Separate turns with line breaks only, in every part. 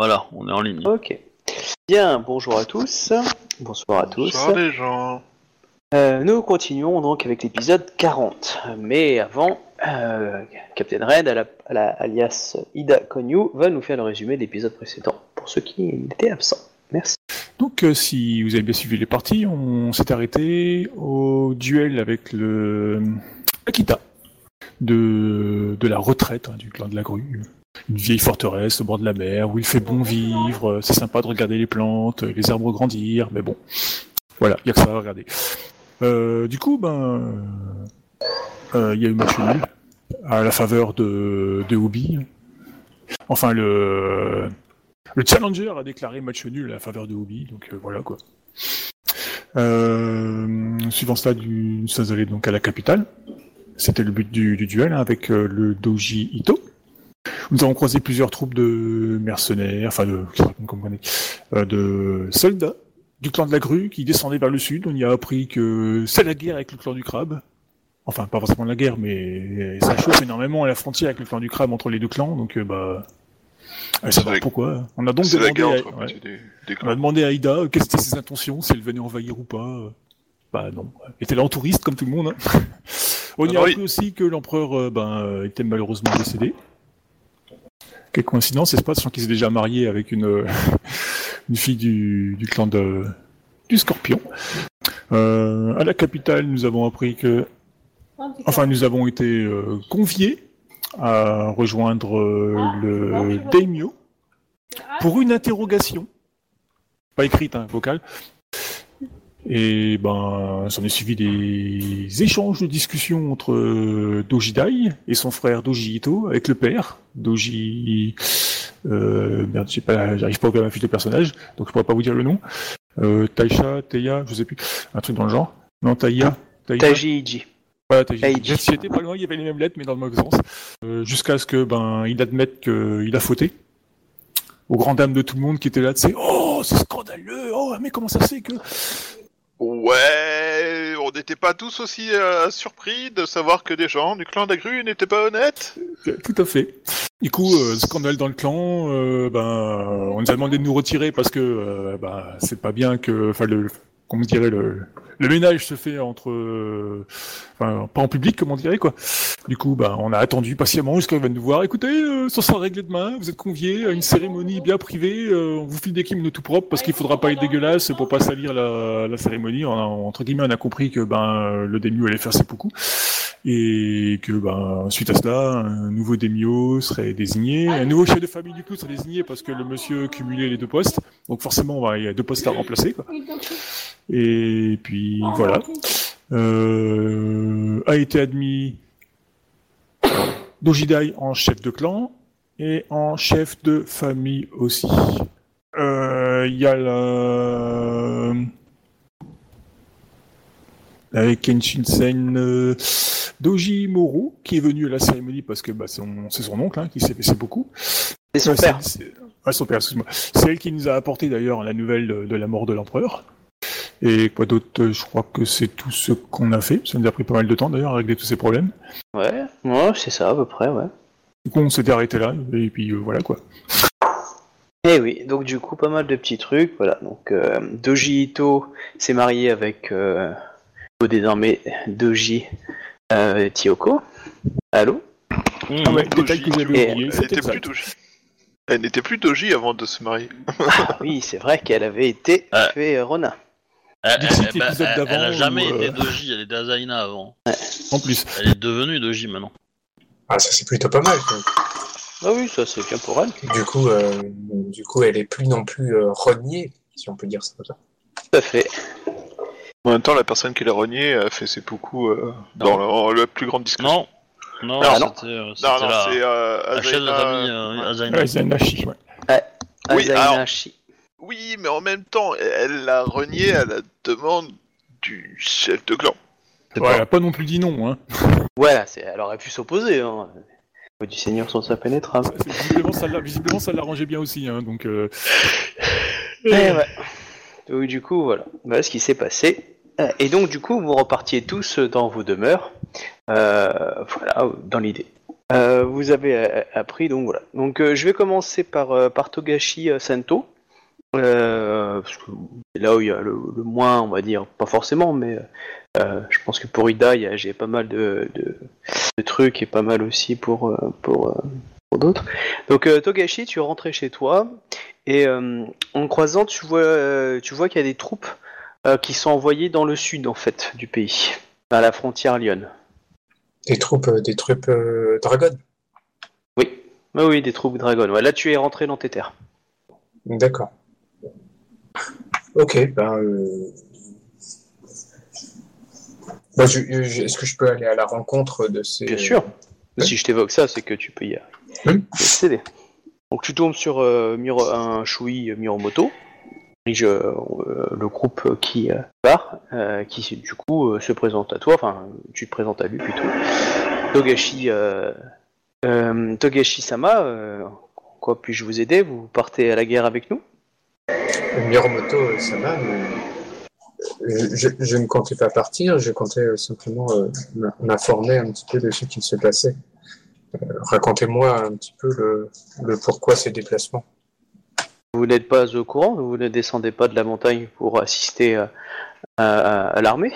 Voilà, on est en ligne.
Ok. Bien, bonjour à tous. Bonsoir à tous.
Bonsoir les gens.
Euh, nous continuons donc avec l'épisode 40. Mais avant, euh, Captain Red, à la- à la- alias Ida Konyu, va nous faire le résumé de l'épisode précédent, pour ceux qui étaient absents. Merci.
Donc, euh, si vous avez bien suivi les parties, on s'est arrêté au duel avec le Akita de, de la retraite hein, du clan de la grue. Une vieille forteresse au bord de la mer où il fait bon vivre, euh, c'est sympa de regarder les plantes, euh, les arbres grandir, mais bon, voilà, il y a que ça à regarder. Euh, du coup, ben, euh, il y a eu match nul à la faveur de, de. Enfin, le, le challenger a déclaré match nul à la faveur de Obi, donc euh, voilà quoi. Euh, suivant cela, du, ça allait donc à la capitale. C'était le but du, du duel hein, avec euh, le Doji Ito. Nous avons croisé plusieurs troupes de mercenaires, enfin de, euh, de soldats du clan de la grue qui descendaient vers le sud. On y a appris que c'est la guerre avec le clan du crabe. Enfin, pas forcément la guerre, mais ça chauffe énormément à la frontière avec le clan du crabe entre les deux clans, donc euh, bah, allez savoir
la-
pourquoi. On a donc demandé, à-
entre
ouais.
des, des
on a demandé à Aïda euh, quelles étaient ses intentions, si elle venait envahir ou pas. Bah non, elle était là en touriste comme tout le monde. hein. On y
Ah
a
bah oui.
appris aussi que l'empereur ben, était malheureusement décédé. Quelle coïncidence, c'est pas sachant qu'il s'est déjà marié avec une, euh, fille du, clan du Scorpion. Euh, à la capitale, nous avons appris que, enfin, nous avons été euh, conviés à rejoindre le daimyo pour une interrogation, pas écrite, hein, vocale. Et ben, s'en est suivi des échanges de discussions entre euh, Doji Dai et son frère Doji Ito avec le père, Doji. Euh, merde, je sais pas, j'arrive pas à ouvrir ma fiche de personnage, donc je pourrais pas vous dire le nom. Euh, Taisha, Teia, je sais plus, un truc dans le genre. Non, Taïa.
Taiji Iji.
Voilà, Taiji.
Taiji.
J'y étais pas loin, il y avait les mêmes lettres, mais dans le mauvais sens. Euh, Jusqu'à ce que ben il admette qu'il a fauté. Aux grandes dames de tout le monde qui était là, tu sais, oh, c'est scandaleux, oh, mais comment ça fait que.
Ouais, on n'était pas tous aussi euh, surpris de savoir que des gens du clan d'Agru n'étaient pas honnêtes.
Tout à fait. Du coup, euh, scandale dans le clan, euh, ben, euh, on nous a demandé de nous retirer parce que euh, ben, c'est pas bien que, enfin, le, comment dirait le, ménage se fait entre, euh, enfin, pas en public, comme on dirait quoi. Du coup, ben, on a attendu patiemment jusqu'à viennent nous voir. Écoutez, euh, ça sera réglé demain. Vous êtes conviés à une cérémonie bien privée. euh, on vous file des kimonos tout propres parce qu'il faudra pas être dégueulasse pour pas salir la, cérémonie. Entre guillemets, on a compris que ben le demi allait faire ses poucous et que ben suite à cela, un nouveau Demio serait désigné, un nouveau chef de famille du coup serait désigné parce que le monsieur cumulait les deux postes, donc forcément ben, il y a deux postes à remplacer quoi. Et puis voilà, euh, a été admis Dojidai en chef de clan et en chef de famille aussi. Euh, Il y a la avec Kenshin Sen euh, Doji Moru qui est venu à la cérémonie parce que bah, c'est son, oncle hein, qui s'est fait beaucoup.
C'est son
Ouais,
père.
c'est- c'est- ouais, son père. C'est elle qui nous a apporté d'ailleurs la nouvelle de, de la mort de l'empereur. Et quoi d'autre euh, Je crois que c'est tout ce qu'on a fait. Ça nous a pris pas mal de temps d'ailleurs à régler tous ces problèmes.
Ouais, ouais c'est ça à peu près, ouais.
Du coup, on s'était arrêté là et puis euh, voilà quoi.
Eh oui, donc du coup, pas mal de petits trucs, voilà. Donc, euh, Doji Ito s'est marié avec, euh, désormais, Doji euh, Tiyoko. Allô?
Ah ouais,
Doji,
détail que j'avais oublié,
Elle n'était plus. Doji. Elle n'était plus Doji avant de se marier.
Ah oui, c'est vrai qu'elle avait été fait euh, Rona.
Elle,
Dixit,
elle- bah,
l'épisode
elle- elle a jamais été
euh,
Doji, elle était Azaina avant.
En plus.
Elle est devenue Doji maintenant.
Ah, ça c'est plutôt pas mal. quoi.
Ah oui, ça c'est bien pour elle.
Du coup, euh, du coup, elle est plus non plus euh, reniée, si on peut dire ça comme ça.
Tout à fait.
En même temps, la personne qui l'a renié a fait ses poucous euh, dans
Non.
la, la plus grande discrétion.
Non, non,
Ah,
euh, la,
c'est euh,
la chef de la famille euh. Azaina.
Ouais, Zanashi, ouais.
Oui,
Azaina
alors-. Oui, mais en même temps, elle l'a renié à la demande du chef de clan.
C'est
Ouais,
pas-
elle a pas non plus dit non. Hein.
Voilà, c'est... elle aurait pu s'opposer. Hein. Du Seigneur sans sa pénétrable.
Visiblement, ça l'a- visiblement, ça l'arrangeait bien aussi. Hein, donc, euh,
Eh ouais. Donc du coup, voilà. Voilà ce qui s'est passé. Euh, Et donc du coup, vous repartiez tous dans vos demeures. Euh, voilà, dans l'idée. Euh, vous avez euh, appris, donc voilà. Donc euh, je vais commencer par, euh, par Togashi euh, Sento. Euh, parce que c'est là où il y a le, le moins, on va dire, pas forcément, mais euh, je pense que pour Ida, j'ai pas mal de, de, de trucs et pas mal aussi pour, euh, pour, pour d'autres. Donc Togashi, tu es rentré chez toi et euh, en croisant, tu vois, tu vois qu'il y a des troupes qui sont envoyées dans le sud en fait du pays, à la frontière Lyon.
Des troupes, des troupes Dragon.
Oui, oui, oui, des troupes Dragon. Ouais, là, tu es rentré dans tes terres.
D'accord. Ok, ben. euh, ben, Est-ce que je peux aller à la rencontre de ces.
Bien sûr.
Ouais.
Si je t'évoque ça, c'est que tu peux y accéder. Donc tu tombes sur euh, Miro- un Shui Miromoto, dirige euh, le groupe qui part, qui du coup se présente à toi, enfin tu te présentes à lui plutôt. Togashi, Togashi Sama, euh, quoi puis-je vous aider? Vous partez à la guerre avec nous?
Miromoto euh, Sama, euh, je, ne comptais pas partir, je comptais euh, simplement euh, m'informer un petit peu de ce qui se passait. Euh, Racontez-moi un petit peu le, le pourquoi ces déplacements.
Vous n'êtes pas au courant Vous ne descendez pas de la montagne pour assister à, à l'armée?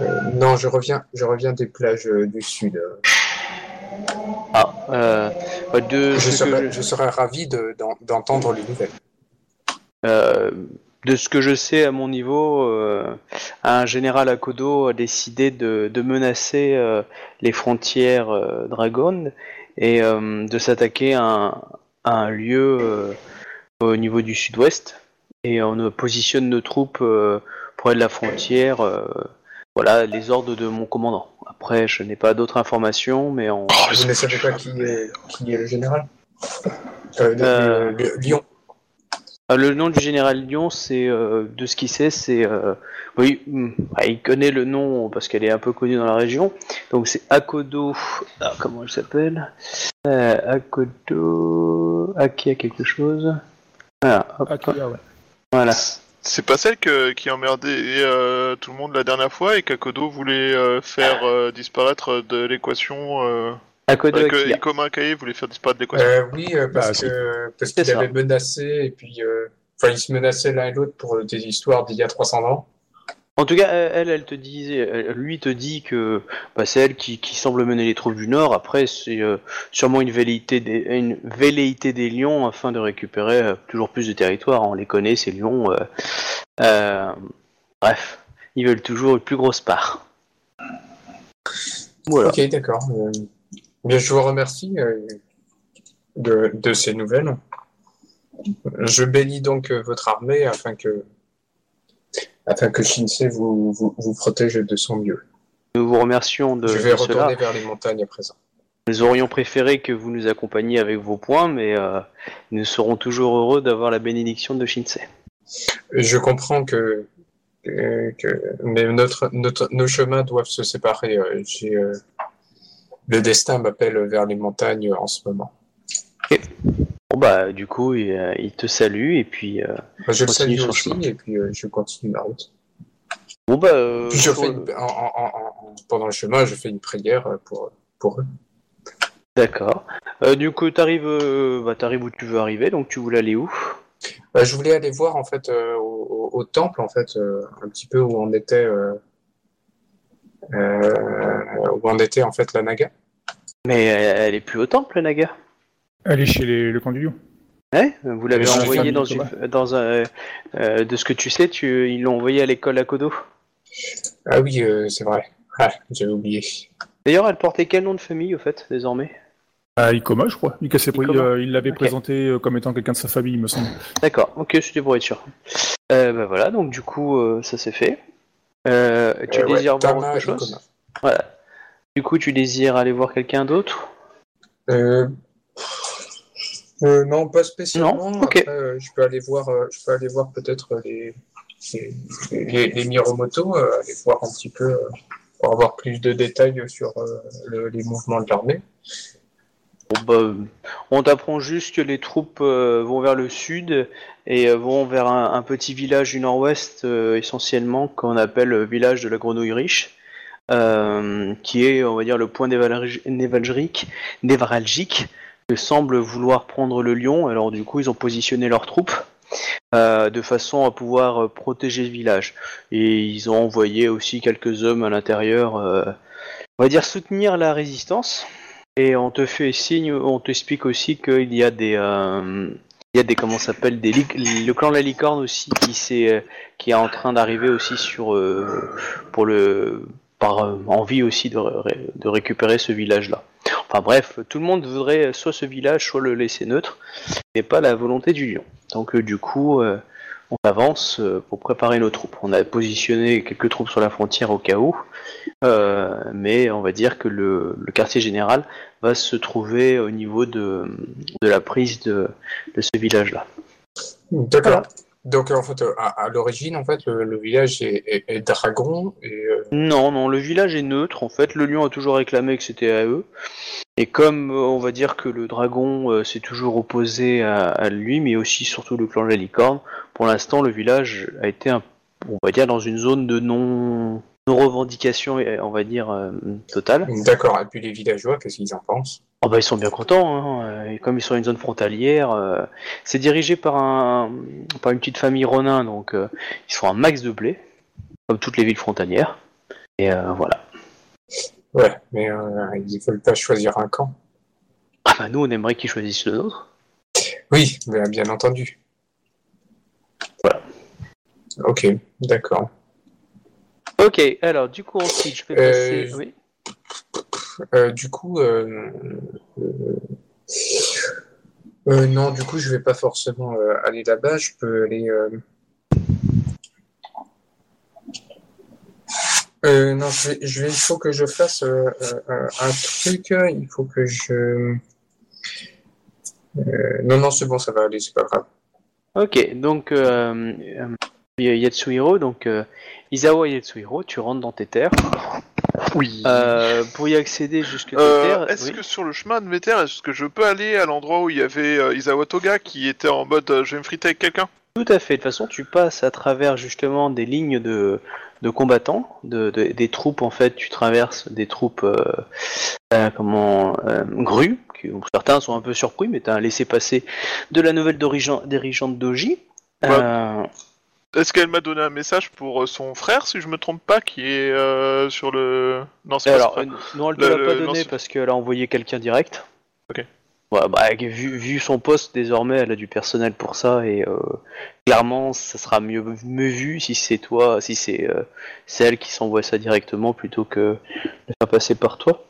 Euh, non, je reviens, je reviens des plages du sud.
Ah, euh, de
Je serais,
je-
je serais ravi de- d'en- d'entendre les nouvelles.
Euh, de ce que je sais à mon niveau, euh, un général Akodo a décidé de, de menacer euh, les frontières euh, Dragon et euh, de s'attaquer à, un- à un lieu euh, au niveau du sud-ouest. Et on positionne nos troupes euh, près de la frontière. euh, voilà les ordres de mon commandant. Après, je n'ai pas d'autres informations, mais on...
Vous ne savez pas qui est, qui est le général? Euh,
Euh.
Lyon.
Ah, le nom du général Lyon, c'est euh, de ce qu'il sait, c'est euh, oui, hmm, il connaît le nom parce qu'elle est un peu connue dans la région. Donc c'est Akodo. Ah, comment elle s'appelle? Euh, Akodo. Aki a quelque chose. Voilà. hop,
Ah, ouais.
voilà.
C'est pas celle que- qui emmerdait euh, tout le monde la dernière fois et qu'Akodo voulait euh, faire euh, disparaître de l'équation. Euh...
Akodo
que. Ikoma Kae voulait faire disparaître de l'équation.
Euh, oui, euh, parce
Bah,
que parce qu'il
ça.
avait menacé et puis euh, enfin ils se menaçaient l'un et l'autre pour des histoires d'il y a 300 ans.
En tout cas, elle, elle te elle- lui te dit que bah, c'est elle qui, qui semble mener les troupes du Nord. Après, c'est euh, sûrement une velléité, des, une velléité des Lions afin de récupérer euh, toujours plus de territoire. On les connaît, ces Lions. euh, euh, bref, ils veulent toujours une plus grosse part. Voilà.
Ok, d'accord. Bien, je vous remercie euh, de, de ces nouvelles. Je bénis donc euh, votre armée afin que afin que Shinsei vous, vous, vous protège de son mieux.
Nous vous remercions de,
je vais
de cela.
retourner vers les montagnes à présent.
Nous aurions préféré que vous nous accompagniez avec vos points, mais euh, nous serons toujours heureux d'avoir la bénédiction de Shinsei.
Je comprends que, que, que- mais notre, notre, nos chemins doivent se séparer. j'ai, le destin m'appelle vers les montagnes en ce moment.
Bon bah du coup il, euh, il te salue et puis euh,
Je le
Continue
salue
son
aussi
chemin.
et puis euh, je continue ma route.
bon bah euh,
Puis je
sur
fais
le-
une- en- en- en- en- pendant le chemin, je fais une prière pour, pour eux.
d'accord. Du coup t'arrives bah t'arrives où tu veux arriver donc tu voulais aller où?
Bah, je voulais aller voir en fait au, au- au temple en fait un petit peu où on était où on était en fait la Naga.
Mais elle, elle est plus au temple Naga.
Elle est chez les- le camp du lion.
Ouais, vous l'avez
Je vais
envoyé
faire
dans une, dans un euh, de ce que tu sais tu ils l'ont envoyé à l'école à Kodo.
Ah oui, euh, c'est vrai. Ah, j'avais oublié.
D'ailleurs elle portait quel nom de famille au fait désormais?
À Ikoma, je crois. Il, euh, il l'avait présenté euh, comme étant quelqu'un de sa famille, il me semble.
D'accord, ok c'était pour être sûr. Euh, bah voilà donc du coup euh, ça c'est fait. Euh, tu
Euh, ouais,
désires voir autre chose
Ikoma.
Voilà. Du coup tu désires aller voir quelqu'un d'autre
Euh, euh, non, pas spécialement.
Non, ok.
Après, euh, je peux aller voir, euh, je peux aller voir peut-être les les, les, les Miromoto, aller voir un petit peu pour avoir plus de détails sur le- les mouvements de l'armée.
Bon, bah, on t'apprend juste que les troupes vont vers le sud et vont vers un, un petit village du nord-ouest, essentiellement, qu'on appelle le village de la grenouille riche. Euh, qui est, on va dire, le point névralgi- névralgique, névralgique que semble vouloir prendre le lion. Alors du coup, ils ont positionné leurs troupes euh, de façon à pouvoir euh, protéger le village. Et ils ont envoyé aussi quelques hommes à l'intérieur, on va dire, soutenir la résistance. Et on te fait signe, on t'explique aussi qu'il y a des, il y a des comment s'appelle le clan de la licorne aussi qui euh, qui est en train d'arriver aussi sur pour le par euh, envie aussi de, ré- de récupérer ce village là. Enfin bref, tout le monde voudrait soit ce village, soit le laisser neutre, et pas la volonté du lion. Donc euh, du coup, euh, on avance pour préparer nos troupes. On a positionné quelques troupes sur la frontière au cas où, mais on va dire que le, quartier général va se trouver au niveau de, de la prise de, de ce village-là.
D'accord. Donc en fait, euh, à, à l'origine, en fait, le, le village est, est- est dragon et euh,
Non, non, le village est neutre. En fait, le lion a toujours réclamé que c'était à eux. Et comme euh, on va dire que le dragon euh, s'est toujours opposé à, à lui, mais aussi surtout le clan de la licorne, pour l'instant, le village a été, un, on va dire, dans une zone de non, non revendication, on va dire euh, totale.
d'accord. Et puis les villageois, qu'est-ce qu'ils en pensent?
Oh bah ils sont bien contents, hein. et comme ils sont dans une zone frontalière, euh, c'est dirigé par un par une petite famille Ronin, donc euh, ils font un max de blé, comme toutes les villes frontalières. Et euh, voilà.
Ouais, mais ils veulent pas choisir un camp.
Ah bah nous on aimerait qu'ils choisissent le nôtre.
Oui, bien, bien entendu.
Voilà.
Ok, d'accord.
Ok, alors du coup ensuite je vais passer. Oui.
Euh, du coup, euh, euh, non, du coup, je vais pas forcément aller là-bas. Je peux aller. non, je vais, il faut que je fasse un truc. Il faut que je. Non, non, c'est bon, ça va aller, c'est pas grave.
Ok, donc Yatsuhiro, donc Izawa Yatsuhiro, tu rentres dans tes terres.
Oui.
Euh, pour y accéder jusque
Euh, est-ce
oui.
que sur le chemin de mes terres, est-ce que je peux aller à l'endroit où il y avait euh, Isawa Toga qui était en mode euh, je vais me friter avec quelqu'un?
Tout à fait. De toute façon, tu passes à travers justement des lignes de, de combattants, de, de- des troupes en fait. Tu traverses des troupes, euh, euh, comment, euh, grues. Qui, certains sont un peu surpris, mais t'as un laissé passer de la nouvelle dirigeant- dirigeante Doji. Euh,
Est-ce qu'elle m'a donné un message pour euh, son frère, si je me trompe pas, qui est euh, sur le. Non, c'est pas
alors, euh, non, elle
Le-
l'a pas donné parce qu'elle a envoyé quelqu'un direct.
Ok.
Ouais, bah, vu, vu son poste, désormais, elle a du personnel pour ça et euh, clairement, ça sera mieux, mieux vu si c'est toi, si c'est euh, c'est elle qui s'envoie ça directement plutôt que de faire passer par toi.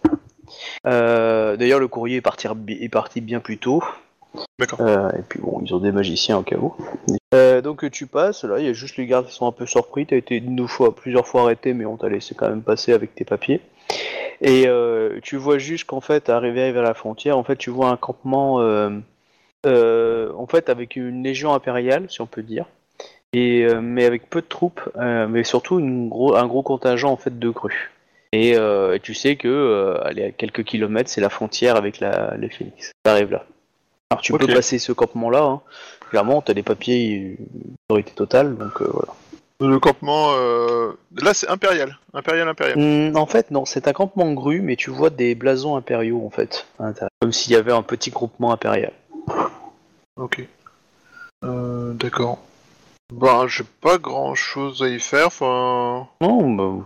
D'ailleurs, le courrier est parti, est parti bien plus tôt.
D'accord.
Euh, et puis bon, ils ont des magiciens au cas où. Euh, donc tu passes, là, il y a juste les gardes qui sont un peu surpris. T'as été plusieurs fois arrêté, mais on t'a laissé quand même passer avec tes papiers. Et euh, tu vois juste qu'en fait, arrivé vers la frontière, en fait, tu vois un campement, en fait, avec une légion impériale, si on peut dire, et mais avec peu de troupes, mais surtout gros, un gros contingent en fait de grues. Et tu sais que, à quelques kilomètres, c'est la frontière avec la, les Phoenix. T'arrives là. Alors tu peux passer ce campement-là. Hein. Clairement, t'as des papiers, autorité totale, donc euh, voilà.
Le campement. euh, Là, c'est impérial. Impérial, impérial.
Hmm, en fait, non, c'est un campement grue, mais tu vois des blasons impériaux en fait, à l'intérieur. comme s'il y avait un petit groupement impérial.
Ok. Euh, D'accord. Ben, j'ai pas grand chose à y faire. Enfin.
Non, bah,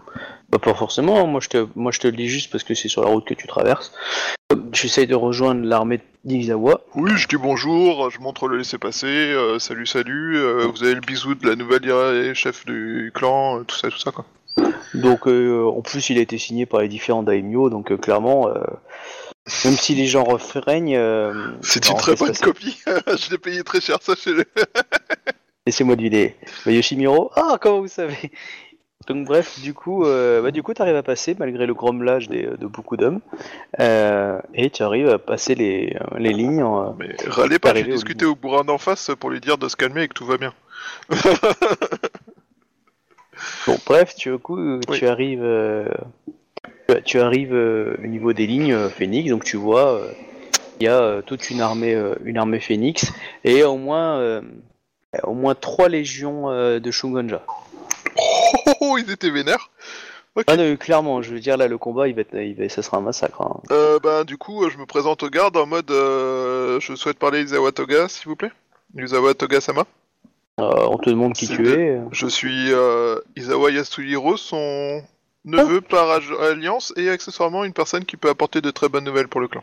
bah, pas forcément. Moi, je te, moi, je te le dis juste parce que c'est sur la route que tu traverses. Comme J'essaye de rejoindre l'armée d'Izawa.
Oui, je dis bonjour, je montre le laisser-passer, euh, salut, salut, euh, vous avez le bisou de la nouvelle euh, chef du clan, euh, tout ça, tout ça, quoi.
Donc, euh, en plus, il a été signé par les différents daimyo, donc euh, clairement, euh, même si les gens refraignent, euh,
C'est une très bonne
passer.
copie, je l'ai payé très cher, sachez-le.
Laissez-moi deviner. Bah, Yoshimiro Ah, comment vous savez? Donc bref, du coup, euh, bah, du coup, t'arrives à passer malgré le grommelage des- de beaucoup d'hommes, euh, et tu arrives à passer les, les lignes. en-
Mais râlez pas, j'ai
au
discuté au bourrin d'en face pour lui dire de se calmer et que tout va bien.
Bon, bref, tu, du coup,
Oui.
tu arrives, euh, tu- arrives euh, au niveau des lignes euh, Phoenix, donc tu vois, euh, il y a euh, toute une armée, euh, une armée Phoenix, et au moins, euh, au moins trois légions euh, de Shungonja.
Oh, oh, oh, ils étaient vénères.
Ah non, clairement, je veux dire, là, le combat, il va être, il va, ça sera un massacre. hein.
Euh, bah, du coup, euh, je me présente au garde en mode euh, je souhaite parler Isawa Toga, s'il vous plaît. Isawa Toga-sama.
Euh, on te demande qui tu
de-
es.
Je suis euh, Isawa Yasuhiro, son neveu par ag- alliance et accessoirement une personne qui peut apporter de très bonnes nouvelles pour le clan.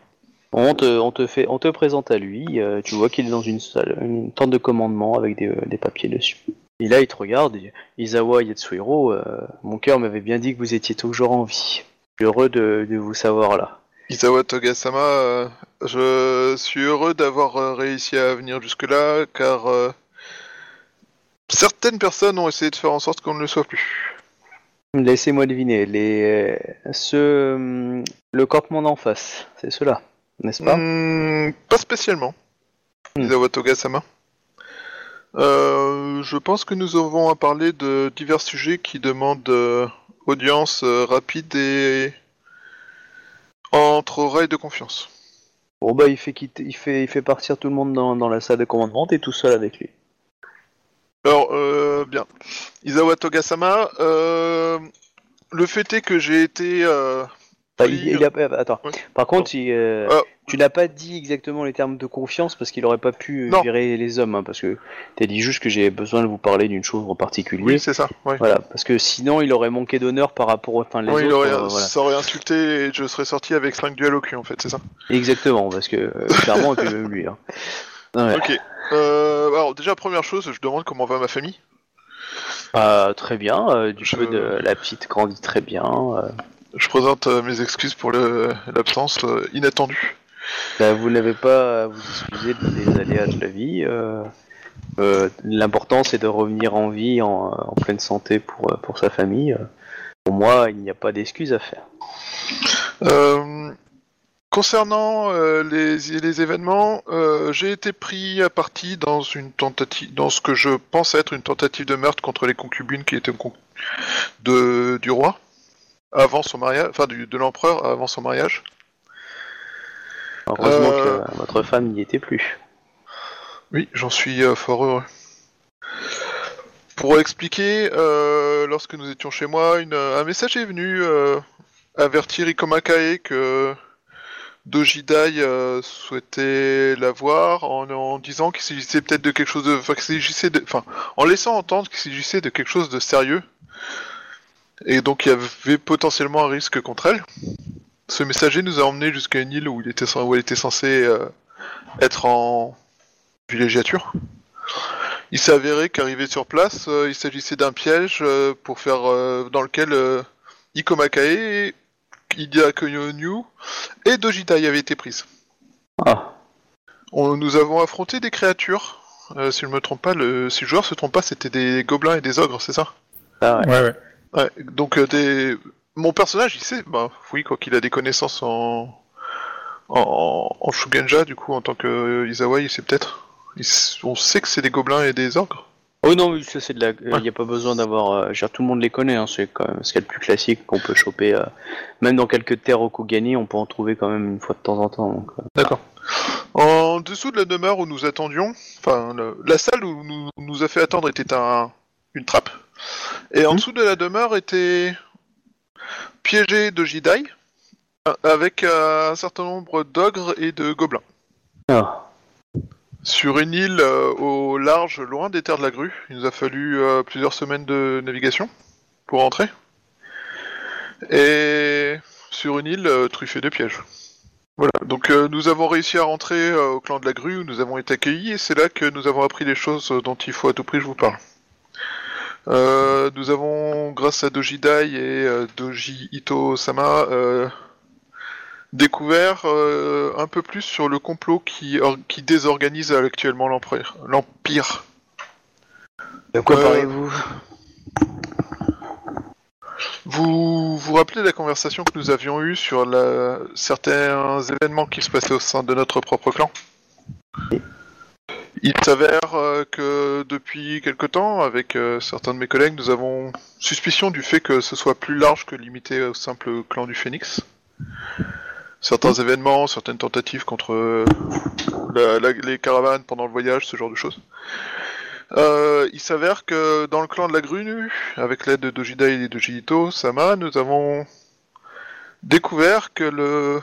On te, on te fait, on te présente à lui. euh, tu vois qu'il est dans une salle, une tente de commandement avec des, euh, des papiers dessus. Et là, il te regarde. dit, Izawa Yatsuhiro, euh, mon cœur m'avait bien dit que vous étiez toujours en vie. Je suis heureux de, de vous savoir là.
Isawa Toga-sama, euh, je suis heureux d'avoir euh, réussi à venir jusque-là car euh, certaines personnes ont essayé de faire en sorte qu'on ne le soit plus.
Laissez-moi deviner. Les, ce, hum, le campement d'en face, c'est cela, n'est-ce pas?
Hmm, pas spécialement,
Hmm.
Isawa Toga-sama. Euh, je pense que nous avons à parler de divers sujets qui demandent euh, audience euh, rapide et entre oreilles de confiance.
Bon bah, il fait quitter, il fait, il fait partir tout le monde dans, dans la salle de commandement. T'es tout seul avec lui.
Alors, euh, bien. Isawa Toga-sama, le fait est que j'ai été... euh,
Bah,
pris-
il, il a, euh, attends.
Ouais.
Par contre, il, euh,
Ah.
tu n'as pas dit exactement les termes de confiance parce qu'il aurait pas pu euh,
Non.
virer les hommes, hein, parce que t'as dit juste que j'ai besoin de vous parler d'une chose en particulier.
Oui, c'est ça. Ouais.
Voilà, parce que sinon il aurait manqué d'honneur par rapport aux enfin, les
Oui, il
autres.
aurait,
euh, voilà.
ça aurait insulté et je serais sorti avec 5 duels au cul en fait, c'est ça
Exactement, parce que euh, clairement, et même lui. Hein. Ouais.
Ok. Euh, alors déjà, première chose, je demande comment va ma famille.
Ah, très bien, euh, du
Je-
coup, de, la petite grandit très bien.
Je présente euh, mes excuses pour l'absence euh, inattendue.
Là, vous n'avez pas à vous excuser des aléas de la vie. euh, euh, L'important, c'est de revenir en vie, en, en pleine santé pour, pour sa famille. Pour moi, il n'y a pas d'excuse à faire.
Euh, concernant les, les événements, j'ai été pris à partie dans une tentative, dans ce que je pense être une tentative de meurtre contre les concubines qui étaient de, du roi avant son mariage, enfin du- de l'empereur avant son mariage.
Heureusement
Euh.
que votre femme n'y était plus.
Oui, j'en suis euh, fort heureux. Pour expliquer, euh, lorsque nous étions chez moi, une- un message est venu avertir Ikomakae que Dojidai euh, souhaitait la voir en, en disant qu'il s'agissait peut-être de quelque chose de, enfin, qu'il s'agissait de, enfin, en laissant entendre qu'il s'agissait de quelque chose de sérieux, et donc il y avait potentiellement un risque contre elle. Ce messager nous a emmenés jusqu'à une île où, il était, où elle était censée euh, être en villégiature. Il s'est avéré qu'arrivé sur place, euh, il s'agissait d'un piège euh, pour faire euh, dans lequel euh, Ikomakae, Idia Konyu et Dojitai avaient été prises.
Ah,
On, nous avons affronté des créatures. euh, si je me trompe pas, le, si le joueur se trompe pas, c'était des gobelins et des ogres, c'est ça?
Ah ouais.
Ouais, ouais.
Ouais. Donc euh, des, mon personnage, il sait, bah oui, quoi qu'il a des connaissances en en, en Shugenja, du coup, en tant que euh, Izawa, il sait peut-être. Il s- on sait que c'est des gobelins et des ogres.
Oh non, ça c'est de la. Il
Ouais.
n'y a pas besoin d'avoir. euh, je veux dire, tout le monde les connaît, hein, c'est quand même ce qu'il y a de plus classique qu'on peut choper. euh, même dans quelques terres Okugani, on peut en trouver quand même une fois de temps en temps. Donc, euh.
D'accord. En dessous de la demeure où nous attendions, enfin le- la salle où nous nous a fait attendre était un, une trappe, et en
Mhm.
dessous de la demeure était piégé de euh, avec euh, un certain nombre d'ogres et de gobelins.
Ah.
Sur une île euh, au large, loin des terres de la grue, il nous a fallu euh, plusieurs semaines de navigation pour entrer. Et sur une île euh, truffée de pièges. Voilà, donc nous avons réussi à rentrer au clan de la grue où nous avons été accueillis et c'est là que nous avons appris les choses dont il faut à tout prix que je vous parle. Euh, nous avons, grâce à Dojidai et euh, Doji Ito Sama, euh, découvert un peu plus sur le complot qui, or- qui désorganise actuellement l'Empire. l'Empire.
De quoi parlez-vous?
Vous vous rappelez la conversation que nous avions eue sur la... certains événements qui se passaient au sein de notre propre clan? Il s'avère euh, que depuis quelque temps, avec euh, certains de mes collègues, nous avons suspicion du fait que ce soit plus large que limité au simple clan du Phénix. Certains événements, certaines tentatives contre euh, la- la- les caravanes pendant le voyage, ce genre de choses. Euh, il s'avère que dans le clan de la grue, avec l'aide de Dojida et de Jito Sama, nous avons découvert que le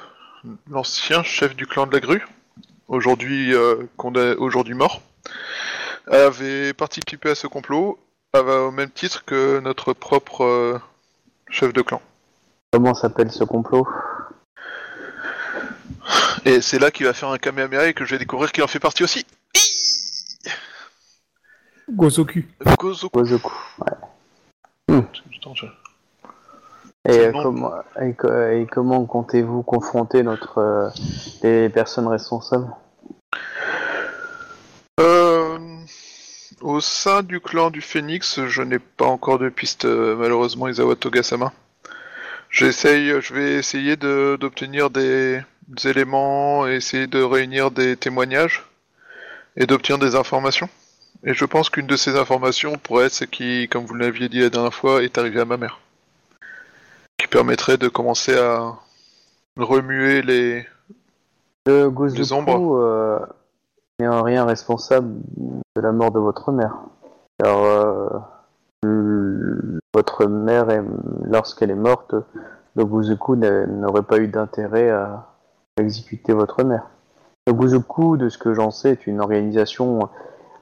l'ancien chef du clan de la grue, aujourd'hui euh, condamné- aujourd'hui mort, avait participé à ce complot avait- au même titre que notre propre euh, chef de clan.
Comment s'appelle ce complot?
Et c'est là qu'il va faire un Kamehameha et que je vais découvrir qu'il en fait partie aussi.
Gozoku.
Gozoku.
Gozoku.
Putain, je-
Et, euh, comment, et, et comment comptez-vous confronter notre euh, les personnes responsables?
Euh, au sein du clan du Phénix, je n'ai pas encore de piste, malheureusement, Isawa Togasama. J'essaye, je vais essayer de- d'obtenir des, des éléments, essayer de réunir des témoignages et d'obtenir des informations. Et je pense qu'une de ces informations pourrait être ce qui, comme vous l'aviez dit la dernière fois, est arrivé à ma mère. Qui permettrait de commencer à remuer les,
Le
Les ombres.
euh, n'est en rien responsable de la mort de votre mère. Car euh, votre mère, est- lorsqu'elle est morte, le Gozoku n'a- n'aurait pas eu d'intérêt à exécuter votre mère. Le Gozoku, de ce que j'en sais, est une organisation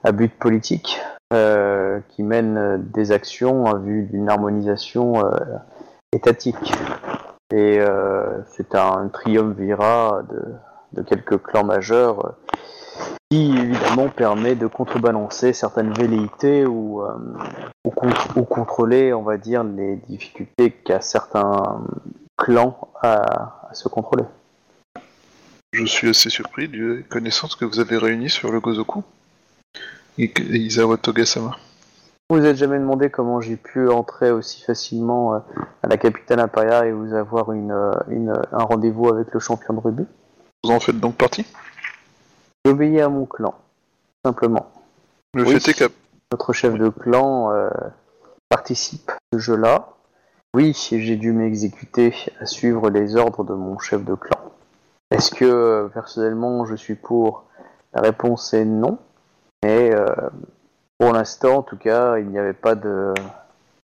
à but politique euh, qui mène des actions en vue d'une harmonisation euh, étatique. Et euh, c'est un triumvirat de, de quelques clans majeurs euh, qui évidemment permet de contrebalancer certaines velléités ou, euh, ou, con- ou contrôler, on va dire, les difficultés qu'a certains clans à, à se contrôler.
Je suis assez surpris des connaissances que vous avez réunies sur le Gozoku. Et Isawa Togasama.
Vous vous êtes jamais demandé comment j'ai pu entrer aussi facilement euh, à la capitale impériale et vous avoir une, euh, une- un rendez-vous avec le champion de rugby?
Vous en faites donc partie?
J'obéis à mon clan, simplement.
Le
Oui.
fait est que
Notre chef de clan euh, participe à ce jeu-là. Oui, j'ai dû m'exécuter à suivre les ordres de mon chef de clan. Est-ce que euh, personnellement je suis pour? La réponse est non. Mais euh, pour l'instant, en tout cas, il n'y avait pas de,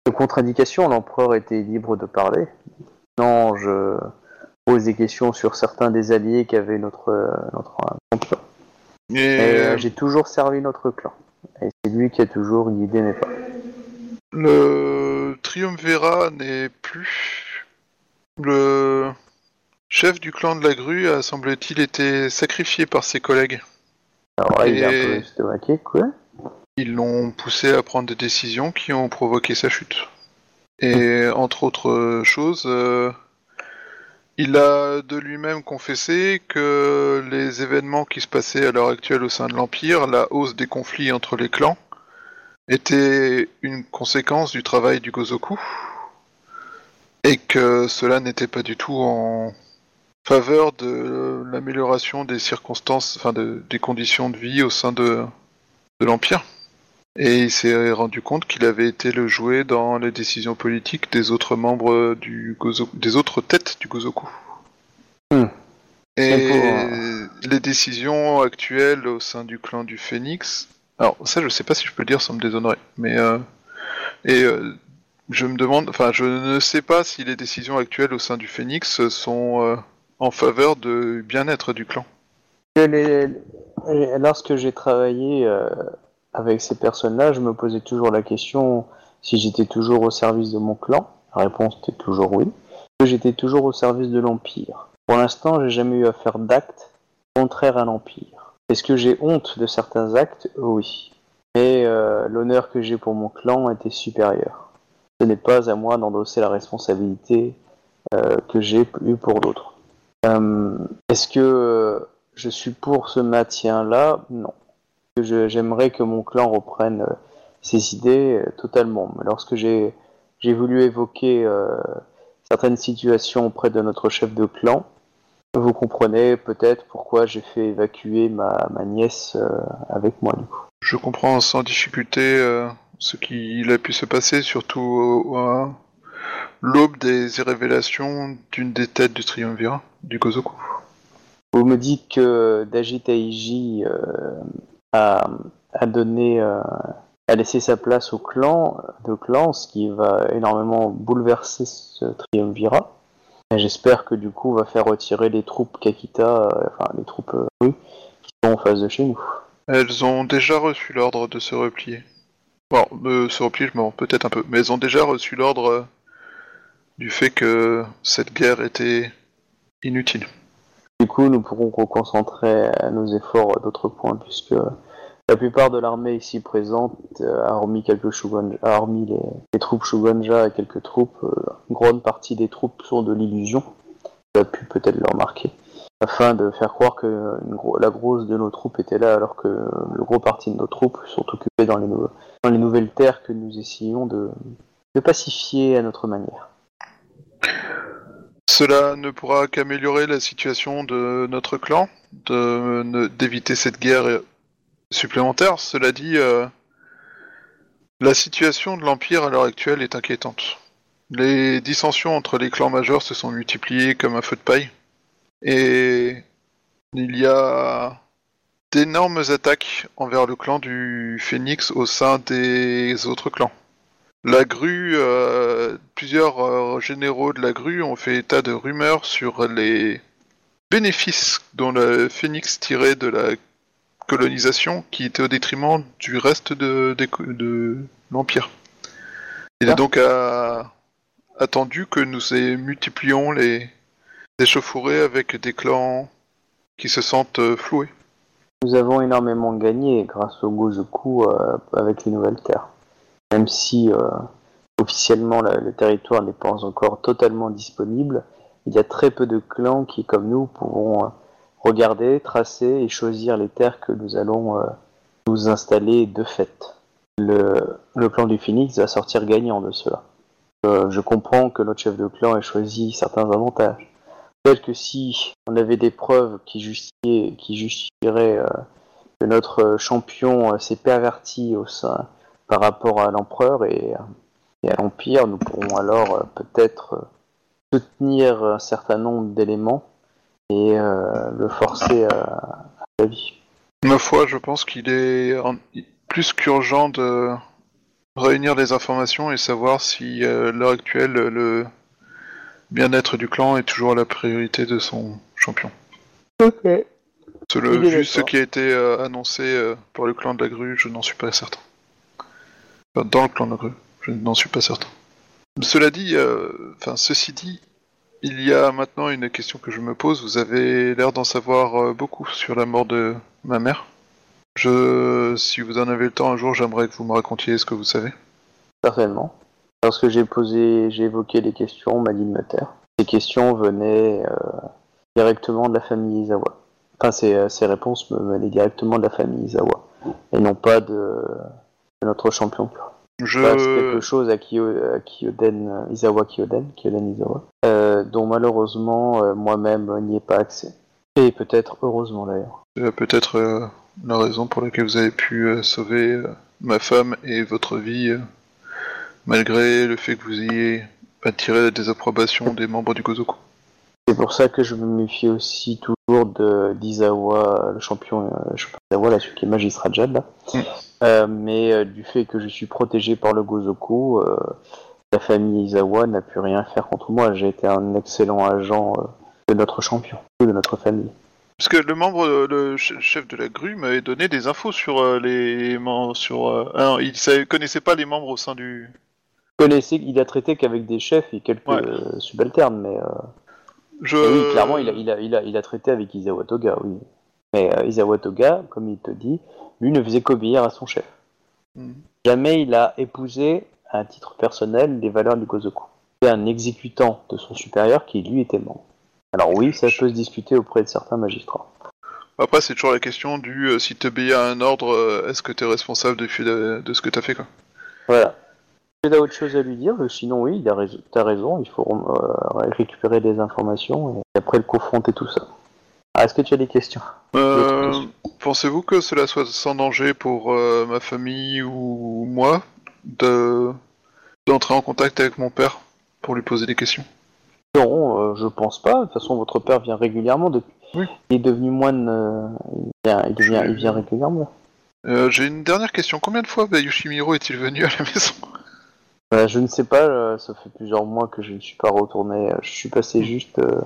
de contre-indication. L'empereur était libre de parler. Non, je pose des questions sur certains des alliés qu'avait notre, euh, notre
et,
Et euh, j'ai toujours servi notre clan. Et c'est lui qui a toujours guidé mes pas.
le Triumvirat n'est plus le chef du clan de la grue a semble-t-il été sacrifié par ses collègues.
Alors là, il est un peu quoi.
Ils l'ont poussé à prendre des décisions qui ont provoqué sa chute. Et entre autres choses, euh, il a de lui-même confessé que les événements qui se passaient à l'heure actuelle au sein de l'Empire, la hausse des conflits entre les clans, étaient une conséquence du travail du Gozoku, et que cela n'était pas du tout en faveur de l'amélioration des circonstances, enfin de- des conditions de vie au sein de, de l'Empire. Et il s'est rendu compte qu'il avait été le jouet dans les décisions politiques des autres membres du Gozoku, des autres têtes du Gozoku.
Hmm.
Et
pour,
les décisions actuelles au sein du clan du Phénix. Alors ça, je sais pas si je peux le dire sans me déshonorer, mais euh, et euh, je me demande, enfin, je ne sais pas si les décisions actuelles au sein du Phénix sont euh, en faveur du bien-être du clan.
Les- Lorsque j'ai travaillé euh, avec ces personnes-là, je me posais toujours la question si j'étais toujours au service de mon clan. La réponse était toujours oui. Que j'étais toujours au service de l'Empire. Pour l'instant, j'ai jamais eu à faire d'actes contraires à l'Empire. Est-ce que j'ai honte de certains actes? Oui. Mais euh, l'honneur que j'ai pour mon clan était supérieur. Ce n'est pas à moi d'endosser la responsabilité euh, que j'ai eu pour d'autres. Euh, Est-ce que je suis pour ce maintien-là? Non. Que J'aimerais que mon clan reprenne euh, ses idées euh, totalement. Mais lorsque j'ai voulu évoquer euh, certaines situations auprès de notre chef de clan, vous comprenez peut-être pourquoi j'ai fait évacuer ma, ma nièce euh, avec moi. Du coup.
Je comprends sans difficulté euh, ce qu'il a pu se passer, surtout à l'aube des révélations d'une des têtes du triumvirat, du Gozoku.
Vous me dites que Daji Taiji euh, a donné euh, a laissé sa place au clan de clan, ce qui va énormément bouleverser ce triumvirat. J'espère que du coup on va faire retirer les troupes Kakita, euh, enfin les troupes euh, rues qui sont en face de chez nous.
Elles ont déjà reçu l'ordre de se replier. Bon, de se replier, je m'en peut-être un peu, mais elles ont déjà reçu l'ordre euh, du fait que cette guerre était inutile.
Du coup, nous pourrons reconcentrer euh, nos efforts à d'autres points, puisque la plupart de l'armée ici présente, euh, hormis quelques hormis les, les troupes Shugonja et quelques troupes, euh, une grande partie des troupes sont de l'illusion. Tu as pu peut-être le remarquer. Afin de faire croire que la grosse de nos troupes était là, alors que le gros parti de nos troupes sont occupés dans les, dans les nouvelles terres que nous essayons de pacifier à notre manière.
Cela ne pourra qu'améliorer la situation de notre clan, d'éviter cette guerre euh, supplémentaire. Cela dit, euh, la situation de l'Empire à l'heure actuelle est inquiétante. Les dissensions entre les clans majeurs se sont multipliées comme un feu de paille. Et il y a d'énormes attaques envers le clan du Phénix au sein des autres clans. La grue, euh, plusieurs euh, généraux de la grue ont fait état de rumeurs sur les bénéfices dont le Phénix tirait de la colonisation qui était au détriment du reste de, l'Empire. Il est
Ah.
donc à- attendu que nous multiplions les échauffourées avec des clans qui se sentent euh, floués.
Nous avons énormément gagné grâce au Gozoku euh, avec les nouvelles terres. Même si euh, officiellement le territoire n'est pas encore totalement disponible, il y a très peu de clans qui, comme nous, pourront euh, regarder, tracer et choisir les terres que nous allons euh, nous installer de fait. Le, le clan du Phoenix va sortir gagnant de cela. Euh, je comprends que notre chef de clan ait choisi certains avantages. Peut-être que si on avait des preuves qui, justifiaient, qui justifieraient euh, que notre champion s'est perverti au sein par rapport à l'empereur et, et à l'empire, nous pourrons alors euh, peut-être euh, soutenir un certain nombre d'éléments et euh, le forcer à, à la vie.
Ma foi, je pense qu'il est en- plus qu'urgent de réunir les informations et savoir si euh, à l'heure actuelle le bien-être du clan est toujours la priorité de son champion.
Ok.
Ce- le- ce qui a été euh, annoncé euh, pour le clan de la grue, je n'en suis pas certain. Dans le clan je n'en suis pas certain. Cela dit, euh, ceci dit, il y a maintenant une question que je me pose. Vous avez l'air d'en savoir euh, beaucoup sur la mort de ma mère. Je, si vous en avez le temps un jour, j'aimerais que vous me racontiez ce que vous savez.
Certainement. Lorsque j'ai posé, j'ai évoqué des questions, on m'a dit de me taire. Ces questions venaient euh, directement de la famille Izawa. Enfin, ces, ces réponses me venaient directement de la famille Izawa et non pas de notre champion.
Je,
Bah, c'est quelque chose à, Kyo- à Kyoden, euh, Izawa Kyoden, Kyoden Izawa, euh, dont malheureusement euh, moi-même n'y ai pas accès. Et peut-être heureusement d'ailleurs.
c'est peut-être euh, la raison pour laquelle vous avez pu sauver ma femme et votre vie, malgré le fait que vous ayez attiré la désapprobation des membres du Gozoku.
C'est pour ça que je me méfie aussi toujours de d'Izawa, le champion, euh, champion d'Izawa, là, celui qui est magistrat Jad, là.
Mm.
Euh, mais euh, du fait que je suis protégé par le Gozoku, euh, la famille Izawa n'a pu rien faire contre moi. J'ai été un excellent agent de notre champion, de notre famille.
Parce que le membre, le ch- chef de la grue m'avait donné des infos sur les membres, sur. ah non, il savait- connaissait pas les membres au sein du.
Connaissez, il a traité qu'avec des chefs et quelques
Ouais.
subalternes, mais
Je.
Et oui, clairement, il a, il, a, il, a, il a traité avec Izawa Toga, oui. Mais euh, Izawa Toga, comme il te dit, lui ne faisait qu'obéir à son chef.
Mhm.
Jamais il a épousé, à titre personnel, les valeurs du Gozoku. C'est un exécutant de son supérieur qui, lui, était membre. Alors oui, ça peut se discuter auprès de certains magistrats.
Après, c'est toujours la question du euh, si t'obéis à un ordre, euh, est-ce que t'es responsable de, de, de ce que t'as fait, quoi?
Voilà. Tu as autre chose à lui dire Sinon, oui, il a raison, il faut euh, récupérer des informations et après le confronter tout ça. Ah, Est-ce que tu as des questions?
Euh, Pensez-vous que cela soit sans danger pour euh, ma famille ou moi de d'entrer en contact avec mon père pour lui poser des questions?
Non, je pense pas. De toute façon, votre père vient régulièrement depuis.
Oui.
Il est devenu moine. il, vient, il, vient, il vient régulièrement.
J'ai une dernière question. Combien de fois bah, Yoshimiro est-il venu à la maison?
Bah, je ne sais pas, euh, ça fait plusieurs mois que je ne suis pas retourné. euh, Je suis passé juste euh,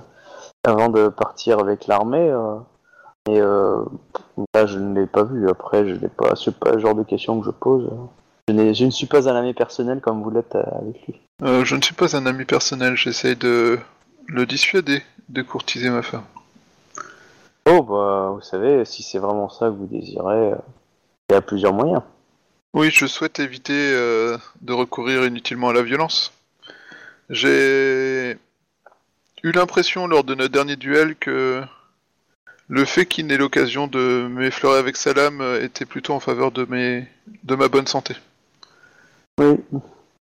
avant de partir avec l'armée. et là, je ne l'ai pas vu. Après, je n'ai pas. C'est pas le genre de question que je pose. Je, n'ai- je ne suis pas un ami personnel comme vous l'êtes avec lui.
Euh, Je ne suis pas un ami personnel. J'essaye de le dissuader de courtiser ma femme.
Oh, bah, vous savez, si c'est vraiment ça que vous désirez, il y a plusieurs moyens.
Oui, je souhaite éviter euh, de recourir inutilement à la violence. J'ai eu l'impression lors de notre dernier duel que le fait qu'il n'ait l'occasion de m'effleurer avec sa lame était plutôt en faveur de, mes... de ma bonne santé.
Oui, j'ai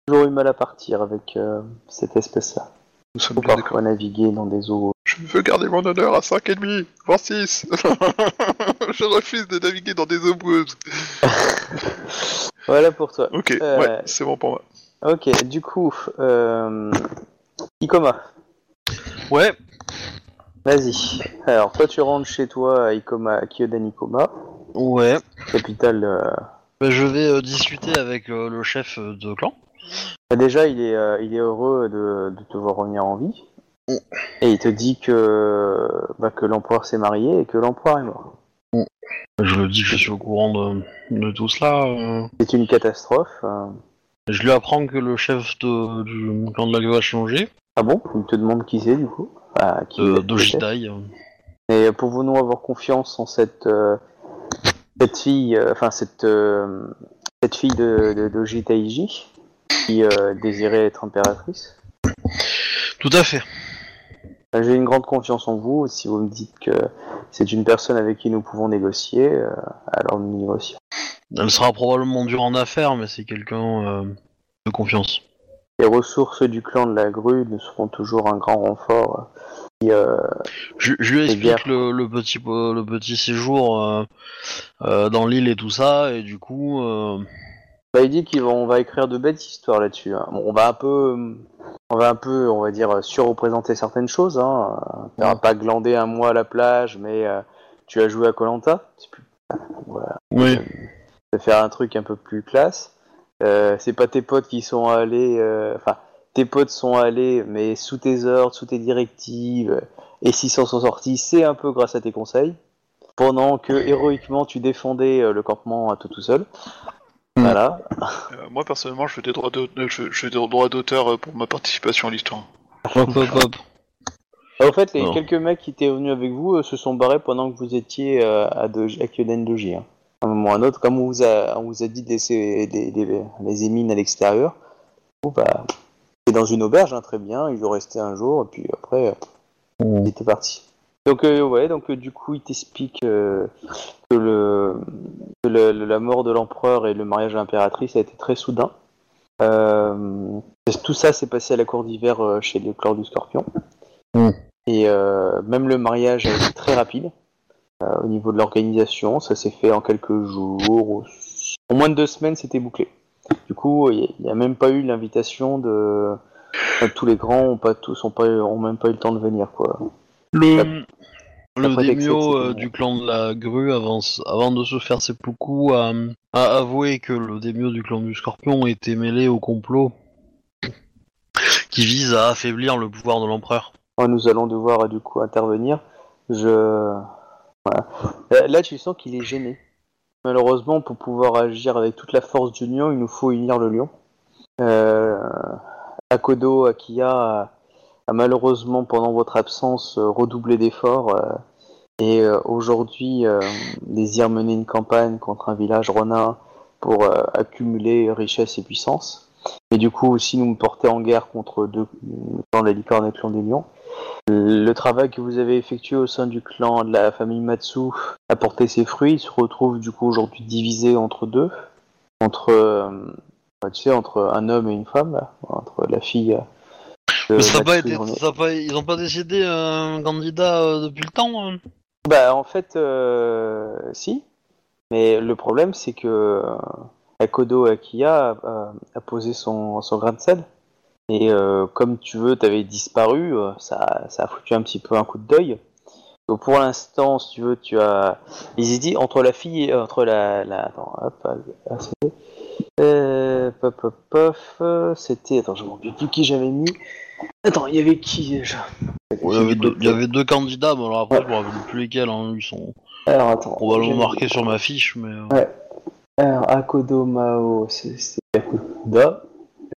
toujours eu mal à partir avec euh, cette espèce-là.
Nous sommes bien
parfois naviguer dans des eaux.
Je veux garder mon honneur à 5,5, voire 6. je refuse de naviguer dans des eaux boueuses.
Voilà pour toi.
Ok,
Euh,
ouais, c'est bon pour moi.
Ok, du coup, euh... Ikoma,
Ouais,
vas-y. Alors, toi, tu rentres chez toi à Ikoma, à Kyodan Ikoma,
ouais.
capitale. euh,
Bah, je vais euh, discuter avec euh, le chef de clan.
bah, déjà, il est, euh, il est heureux de, de te voir revenir en vie.
Mm.
Et il te dit que, bah, que l'empereur s'est marié et que l'empereur est mort.
Je lui dis que je suis au courant de, de tout cela. euh.
C'est une catastrophe. euh.
Je lui apprends que le chef de- du clan de la grue a changé,
Ah bon? Il te demande qui c'est, du coup? Ah, qui
de,
c'est,
Dojidai. euh.
Et pouvons-nous avoir confiance en cette, euh, cette fille, euh, enfin cette, euh, cette fille de, de, de Jitaiji qui euh, désirait être impératrice?
Tout à fait.
Euh, J'ai une grande confiance en vous. Si vous me dites que c'est une personne avec qui nous pouvons négocier, euh, alors nous négocions.
Elle sera probablement dure en affaires, mais c'est quelqu'un euh, de confiance.
Les ressources du clan de la grue nous seront toujours un grand renfort. euh, qui,
Je, je lui explique le, le petit po- le petit séjour dans l'île et tout ça, et du coup,
Bah, il dit qu'on va écrire de belles histoires là-dessus. hein. Bon, on va un peu, on va un peu, on va dire, surreprésenter certaines choses. Hein.
Ouais.
pas glander un mois à la plage, mais euh, tu as joué à Colanta. Voilà.
oui,
De faire un truc un peu plus classe. Euh, c'est pas tes potes qui sont allés, euh, enfin, tes potes sont allés, mais sous tes ordres, sous tes directives, et s'ils s'en sont sortis, c'est un peu grâce à tes conseils. Pendant que héroïquement tu défendais le campement à toi tout seul.
Mm.
Voilà.
Euh, moi, personnellement, je fais des droits euh, je, je fais des droits d'auteur euh, pour ma participation à l'histoire.
hop, hop, hop.
Ah, Au fait, les
Non.
quelques mecs qui étaient venus avec vous euh, se sont barrés pendant que vous étiez euh, à, Kyoden Doji. Hein. À un moment ou à un autre, comme on vous a, on vous a dit de laisser les, les, les émines à l'extérieur, bon, bah, c'est dans une auberge, hein, très bien, ils ont resté un jour, et puis après, euh, ils étaient partis. Donc, euh, ouais, donc euh, du coup, il t'explique euh, que, le, que le- le- la mort de l'empereur et le mariage de l'impératrice a été très soudain. Tout ça s'est passé à la cour d'hiver chez le clan du Scorpion? Et euh, même le mariage a été très rapide au niveau de l'organisation. Ça s'est fait en quelques jours. En moins de deux semaines, c'était bouclé. Du coup, il n'y a, même pas eu l'invitation de. enfin, tous les grands ont pas tous ont pas ont même pas eu le temps de venir quoi.
Le, le daimyo euh, du clan de la grue, avant, avant de se faire seppuku, a, a avoué que le daimyo du clan du scorpion était mêlé au complot qui vise à affaiblir le pouvoir de l'empereur.
Oh, nous allons devoir euh, du coup intervenir. Je voilà. Là, là, tu sens qu'il est gêné. Malheureusement, pour pouvoir agir avec toute la force du lion, il nous faut unir le lion. Euh, Akodo Akiya malheureusement, pendant votre absence, euh, redoublé d'efforts euh, et euh, aujourd'hui désire mener une campagne contre un village ronin pour accumuler richesse et puissance. Et du coup aussi nous porter en guerre contre deux le clan de la licorne et le clan des lions. Le travail que vous avez effectué au sein du clan de la famille Matsu a porté ses fruits. Il se retrouve du coup aujourd'hui divisé entre deux, entre tu sais entre un homme et une femme, entre la fille. De
Mais ça pas été, ça a pas, ils ont pas décidé un candidat euh, depuis le temps. hein.
Bah en fait, euh, si. Mais le problème c'est que euh, Akodo Akiya a, a posé son, son grain de sel. Et euh, comme tu veux, t'avais disparu, euh, ça, ça a foutu un petit peu un coup de deuil. Donc, pour l'instant, si tu veux, tu as hésité entre la fille et entre la. la... Attends, hop, ah, c'était. Euh, pop, pop, pop, euh, c'était. Attends, je me rappelle plus qui j'avais mis. Attends, il y avait qui déjà
Il y, avait deux, il y avait deux candidats, mais alors après, je me rappelle plus lesquels. Hein. Ils sont
Alors, attends.
probablement marqués sur ma fiche, mais. euh,
Ouais. Alors, Akodo Mao, c'est Akoda.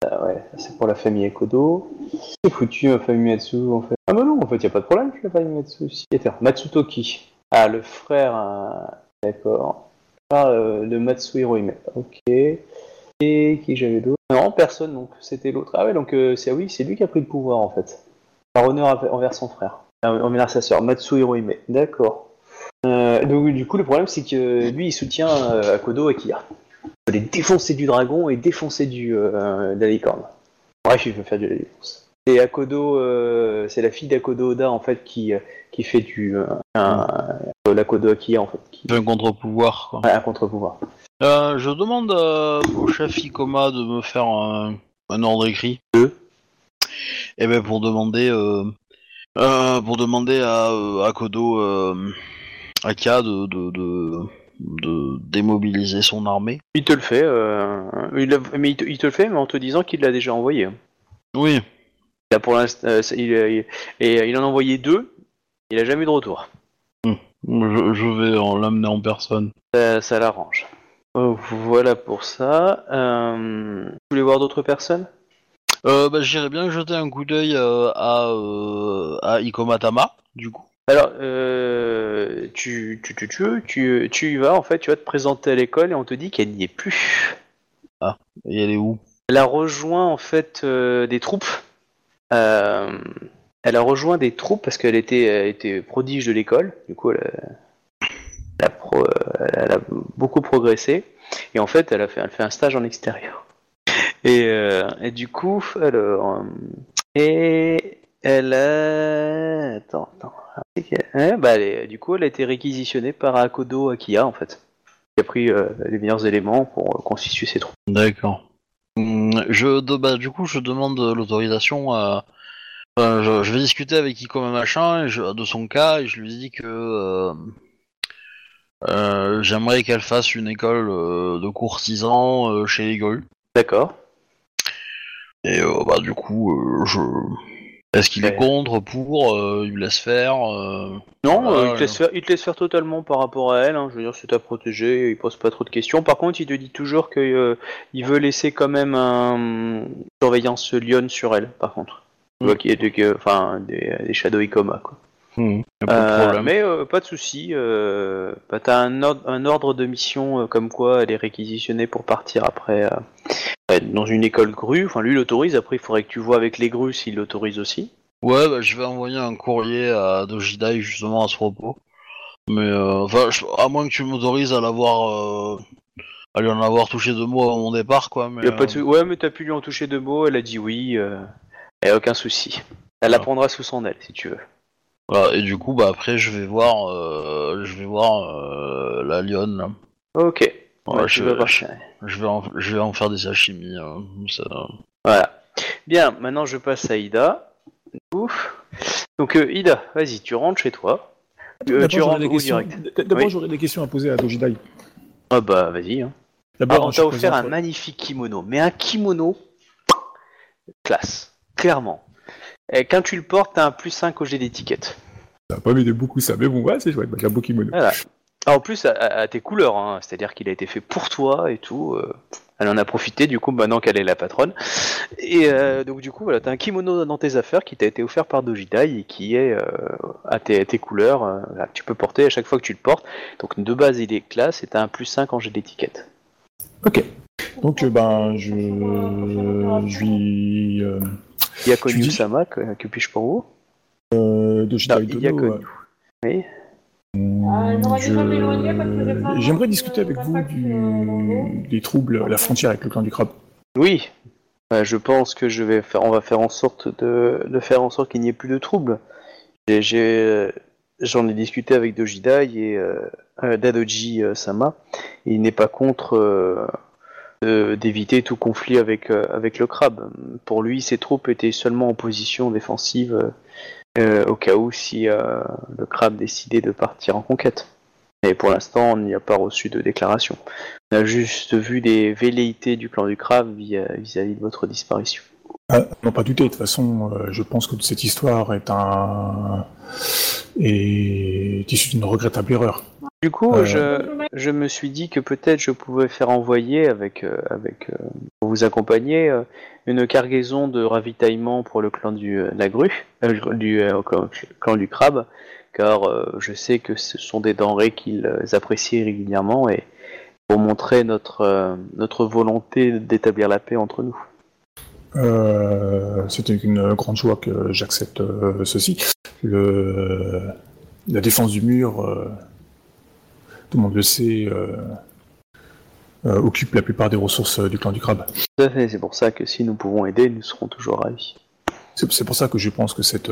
Ah ouais, c'est pour la famille Akodo. C'est foutu, ma famille Matsu, en fait. Ah bah non, en fait, y a pas de problème, je la famille Matsu. Si, Matsutoki. Ah, le frère, hein, d'accord. Ah, euh, de Matsu Hirohime. Ok. Et qui j'avais d'autre Non, personne, donc c'était l'autre. Ah ouais, donc euh, c'est oui, c'est lui qui a pris le pouvoir, en fait. Par honneur envers son frère. Envers sa sœur, Matsu Hirohime. D'accord. Euh, donc du coup le problème c'est que lui il soutient euh, Akodo et Kia. Il veut les défoncer du dragon et défoncer du euh, de la licorne. Bref il veut faire de la défense. Et Akodo c'est la fille d'Akodo Oda en fait qui, qui fait du un, l'Akodo Akia en fait qui
un contre-pouvoir, quoi.
ouais, un contre-pouvoir.
Euh, je demande euh, au chef Ikoma de me faire un, un ordre écrit. Et ben pour demander euh, pour demander à, à Kodo Aka de, de, de, de démobiliser son armée.
Il te le fait, il mais il te, il te le fait mais en te disant qu'il l'a déjà envoyé.
Oui.
Là pour l'instant euh, c'est- il, il- et il en a envoyé deux, il a jamais eu de retour.
Je, je vais en l'amener en personne.
Ça, ça l'arrange. Euh, voilà pour ça. Euh, vous voulez voir d'autres personnes?
Euh, bah, J'irais bien jeter un coup d'œil euh, à, euh, à Ikoma Tama, du coup.
Alors, tu, tu, tu, tu, tu, tu y vas, en fait, tu vas te présenter à l'école et on te dit qu'elle n'y est plus.
Et elle est où?
Elle a rejoint, en fait, des troupes. Elle a rejoint des troupes parce qu'elle était, elle était prodige de l'école. Du coup, elle a, elle a pro- euh, elle a beaucoup progressé. Et en fait, elle a fait, un stage en extérieur. Et, euh, du coup, elle, euh, et elle a... Attends, attends. Hein, bah, du coup, elle a été réquisitionnée par Akodo Akiya, en fait. Qui a pris les meilleurs éléments pour constituer ses troupes.
D'accord. Hum, Je, bah, du coup, je demande l'autorisation à. je, vais discuter avec Ikoma machin de son cas et je lui dis que euh, j'aimerais qu'elle fasse une école euh, de courtisans euh, chez les grues.
D'accord.
Et bah du coup, je. Est-ce qu'il est contre, pour, il me laisse faire
Non, il, te laisse faire, il te laisse faire totalement par rapport à elle. hein. Je veux dire, c'est à protéger, il pose pas trop de questions. Par contre, il te dit toujours que euh, il veut laisser quand même un une surveillance Lyon sur elle. Par contre, tu vois qu'il y a des, enfin, des, des Shadow Ikoma, quoi.
Pas de
Euh, mais euh, pas de souci. Euh, bah, t'as un ordre, un ordre de mission euh, comme quoi elle est réquisitionnée pour partir après dans une école grue. Enfin, lui l'autorise. Après, il faudrait que tu vois avec les grues s'il l'autorise aussi.
Ouais, bah, je vais envoyer un courrier à Dojidai justement à ce propos. Mais euh, enfin, je- à moins que tu m'autorises à l'avoir, euh, à lui en avoir touché deux mots à mon départ, quoi. Mais,
Y a pas de Ouais, mais t'as pu lui en toucher deux mots. Elle a dit oui. Euh... A aucun souci. Elle la prendra sous son aile si tu veux.
Voilà, et du coup, bah après, je vais voir, euh, je vais voir euh, la lionne. là.
Ok.
Voilà,
Ouais, tu
je,
vas voir.
je, je vais en, je vais en faire des alchimies. euh, ça-
Voilà. Bien. Maintenant, je passe à Ida. Ouf. Donc, euh, Ida, vas-y, tu rentres chez toi. Euh,
D'abord,
tu
j'aurais
rentres
des
où
questions-
direct
D'abord,
Oui.
j'aurais des questions à poser à Dojidai.
Ah bah, vas-y. Hein. Ah,
D'abord,
on
je
t'a offert
présent
un magnifique kimono, mais un kimono classe, clairement. Et quand tu le portes, t'as un plus 5 au jet d'étiquette.
Ça va pas m'aider beaucoup ça, mais bon, ouais, c'est chouette, bah, j'ai un beau kimono.
Voilà. Ah, en plus, à, tes couleurs, hein, c'est-à-dire qu'il a été fait pour toi et tout. euh, elle en a profité, du coup, maintenant qu'elle est la patronne. Et euh, donc, du coup, voilà, t'as un kimono dans tes affaires qui t'a été offert par Dojidai et qui est euh, à tes, tes couleurs, que tu peux porter à chaque fois que tu le portes. Donc, de base, il est classe et t'as un plus 5 en jet d'étiquette.
Ok. Donc, ben, je, je lui.
Il y a
Tu
connu
dis-
Sama, que, que puis-je pour vous?
Euh,
Non, connu. Oui.
Ah, pas
je- J'aimerais discuter
de-
avec vous du...
euh,
des troubles à la frontière avec le clan du crabe.
Oui, Euh, je pense que je vais faire, on va faire en sorte de, de faire en sorte qu'il n'y ait plus de troubles. J'ai- j'ai, euh, J'en ai, discuté avec Dojidai et euh, Dadoji euh, Sama. Il n'est pas contre euh, de- d'éviter tout conflit avec, euh, avec le crabe. Pour lui, ses troupes étaient seulement en position défensive euh, euh, au cas où si euh, le crabe décidait de partir en conquête. Mais pour l'instant, on n'y a pas reçu de déclaration. On a juste vu des velléités du clan du crabe vis-à-vis de votre disparition.
Ah, non, pas douter. De toute façon, euh, je pense que cette histoire est un est issue d'une regrettable erreur.
Du coup,
Euh.
je, je me suis dit que peut-être je pouvais faire envoyer avec, euh, avec euh, pour vous accompagner une cargaison de ravitaillement pour le clan du, la grue, du clan, du crabe, car je sais que ce sont des denrées qu'ils apprécient régulièrement et pour montrer notre, notre volonté d'établir la paix entre nous.
C'était une grande joie que j'accepte ceci. Le, la défense du mur, tout le monde le sait, euh, euh, occupe la plupart des ressources euh, du clan du crabe.
Tout à fait, c'est pour ça que si nous pouvons aider, nous serons toujours ravis.
C'est c'est pour ça que je pense que cette,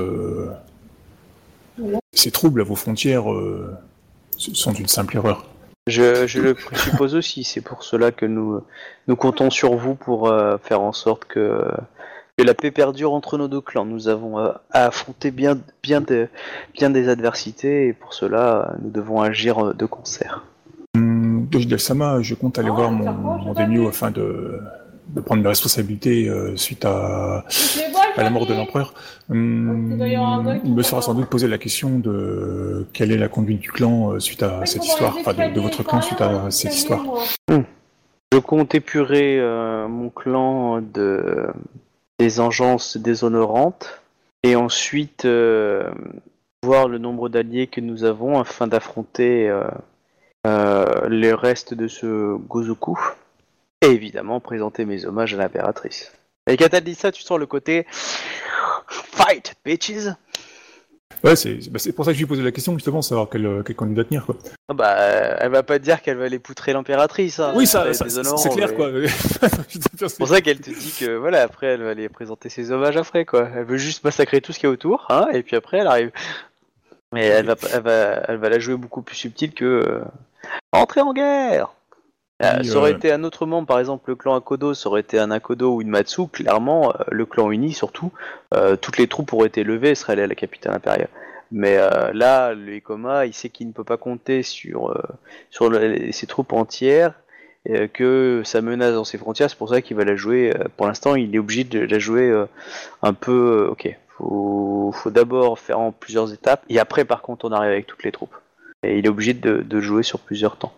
ces troubles à vos frontières sont une simple erreur.
Je, je le suppose aussi, c'est pour cela que nous, nous comptons sur vous pour euh, faire en sorte que, que la paix perdure entre nos deux clans. Nous avons euh, à affronter bien, bien, de- bien des adversités et pour cela, nous devons agir euh, de concert.
Hum, Dojidel Sama, je compte aller voir mon, mon afin de, de prendre mes responsabilités euh, suite à, à la mort de l'empereur. Hum, il me sera sans doute posé la question de quelle est la conduite du clan euh, suite à cette histoire, enfin de, de votre clan suite à cette histoire.
Je compte épurer euh, mon clan de des engences déshonorantes et ensuite euh, voir le nombre d'alliés que nous avons afin d'affronter euh, euh, les restes de ce Gozoku et évidemment présenter mes hommages à l'impératrice. Et quand elle dit ça, tu sens le côté fight bitches.
Ouais, c'est bah, c'est pour ça que je lui ai posé la question justement, savoir quel, euh, quel candidat tenir quoi.
Ah bah, euh, elle va pas te dire qu'elle va aller poutrer l'impératrice. Hein,
Oui, ça,
C'est
ça-
déshonorant,
c'est clair
mais-
quoi.
C'est pour ça qu'elle te dit que voilà, après elle va aller présenter ses hommages après quoi. Elle veut juste massacrer tout ce qu'il y a autour, hein, et puis après elle arrive. Mais elle va, elle va, elle va la jouer beaucoup plus subtile que euh, entrer en guerre. Euh, ça aurait
euh,
été un autre membre, par exemple le clan Akodo, ça aurait été un Akodo ou une Matsu, clairement, euh, le clan uni surtout, euh, toutes les troupes auraient été levées et seraient allées à la capitale impériale. Mais euh, là, le Ikoma, il sait qu'il ne peut pas compter sur, euh, sur le- ses troupes entières, que ça menace dans ses frontières, c'est pour ça qu'il va la jouer, pour l'instant il est obligé de la jouer un peu, ok, faut, faut d'abord faire en plusieurs étapes, et après par contre on arrive avec toutes les troupes. Et il est obligé de, de jouer sur plusieurs temps.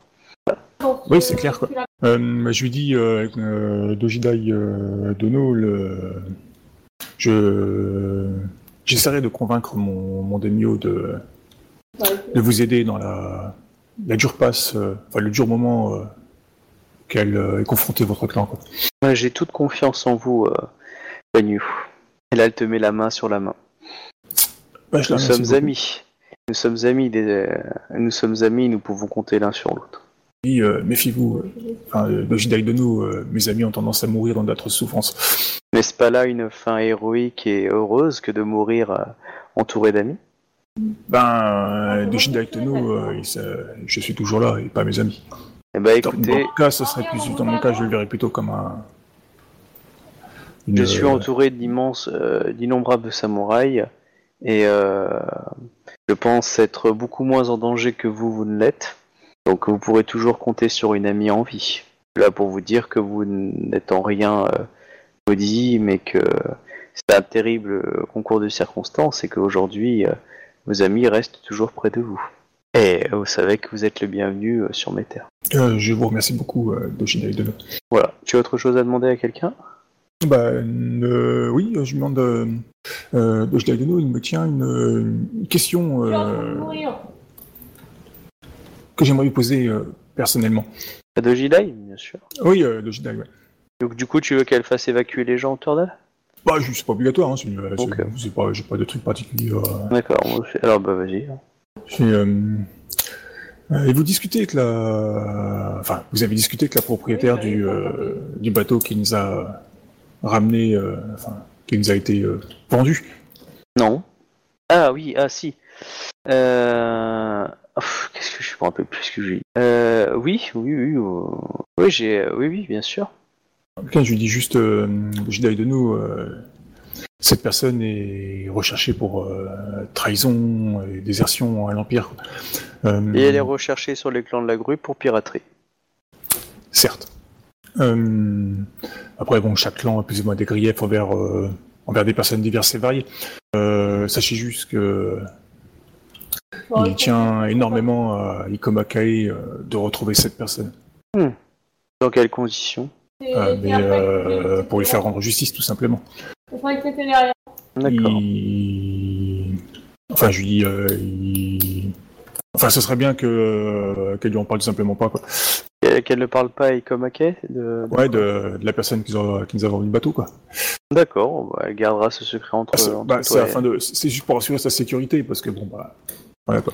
Oui, c'est clair, quoi. Euh, je lui dis, euh, euh, Dojidai euh, Dono, le... je j'essaierai de convaincre mon, mon daimyo de, de vous aider dans la, la dure passe, euh, enfin le dur moment euh, qu'elle euh, est confrontée votre clan. Quoi.
Ouais, J'ai toute confiance en vous, euh, Banyu. Et là elle te met la main sur la main.
La
Nous sommes
beaucoup.
amis. Nous sommes amis, des... nous sommes amis, nous pouvons compter l'un sur l'autre.
Oui, euh, méfiez-vous. euh, Enfin, euh, Dono, euh, mes amis ont tendance à mourir dans d'atroces souffrances.
N'est-ce pas là une fin héroïque et heureuse que de mourir entouré d'amis?
Ben, il s'a- je suis toujours là et pas mes amis.
Eh ben
Dans, dans
écoutez,
mon cas, ce serait plus, dans mon cas, je le verrais plutôt comme un. une-
Je suis entouré d'immenses, d'innombrables samouraïs et je pense être beaucoup moins en danger que vous, vous ne l'êtes. Donc vous pourrez toujours compter sur une amie en vie. Là pour vous dire que vous n'êtes en rien euh, maudit, mais que c'est un terrible concours de circonstances et qu'aujourd'hui euh, vos amis restent toujours près de vous. Et vous savez que vous êtes le bienvenu euh, sur mes terres.
Euh, je vous remercie beaucoup, euh, Dojidai Dono.
Voilà. Tu as autre chose à demander à quelqu'un?
Bah, euh, oui, je demande. Euh, euh, il me tient une, une question euh, que j'aimerais lui poser euh, personnellement.
À Dojidai, bien sûr.
Oui, euh, Dojidai, ouais.
Donc du coup, tu veux qu'elle fasse évacuer les gens autour d'elle?
Bah, c'est pas obligatoire, hein, c'est, pas, j'ai pas de truc particulier. euh,
D'accord, alors bah vas-y.
Et vous discutez avec la, enfin, vous avez discuté avec la propriétaire du, euh, du bateau qui nous a ramené, euh, enfin, qui nous a été euh, vendu?
Non. Ah oui, ah si. Euh... Qu'est-ce que je me rappelle plus que j'ai dit. Euh, oui, oui, oui, euh, oui, j'ai, oui, oui, bien sûr.
Je lui dis juste, euh, Jedi de nous, euh, cette personne est recherchée pour euh, trahison et désertion à l'Empire. Euh,
Et elle est recherchée sur les clans de la grue pour piraterie.
Certes. Euh, après, bon, chaque clan a plus ou moins des griefs envers, euh, envers des personnes diverses et variées. Euh, sachez juste que il tient énormément à Ikoma Kae euh, de retrouver cette personne.
Dans quelles conditions?
Euh, mais euh, pour lui faire rendre justice, tout simplement.
D'accord.
Il... Enfin, je lui dis, euh, il- Enfin, ce serait bien que euh, qu'elle lui en parle tout simplement pas, quoi.
Qu'elle ne parle pas à Ikomake de...
Ouais, de, de la personne qui nous a, qui nous a vendu le bateau, quoi.
D'accord, bah, elle gardera ce secret entre,
Ah, c'est
entre
bah, c'est
et-
afin de, c'est juste pour assurer sa sécurité, parce que bon, bah, voilà quoi.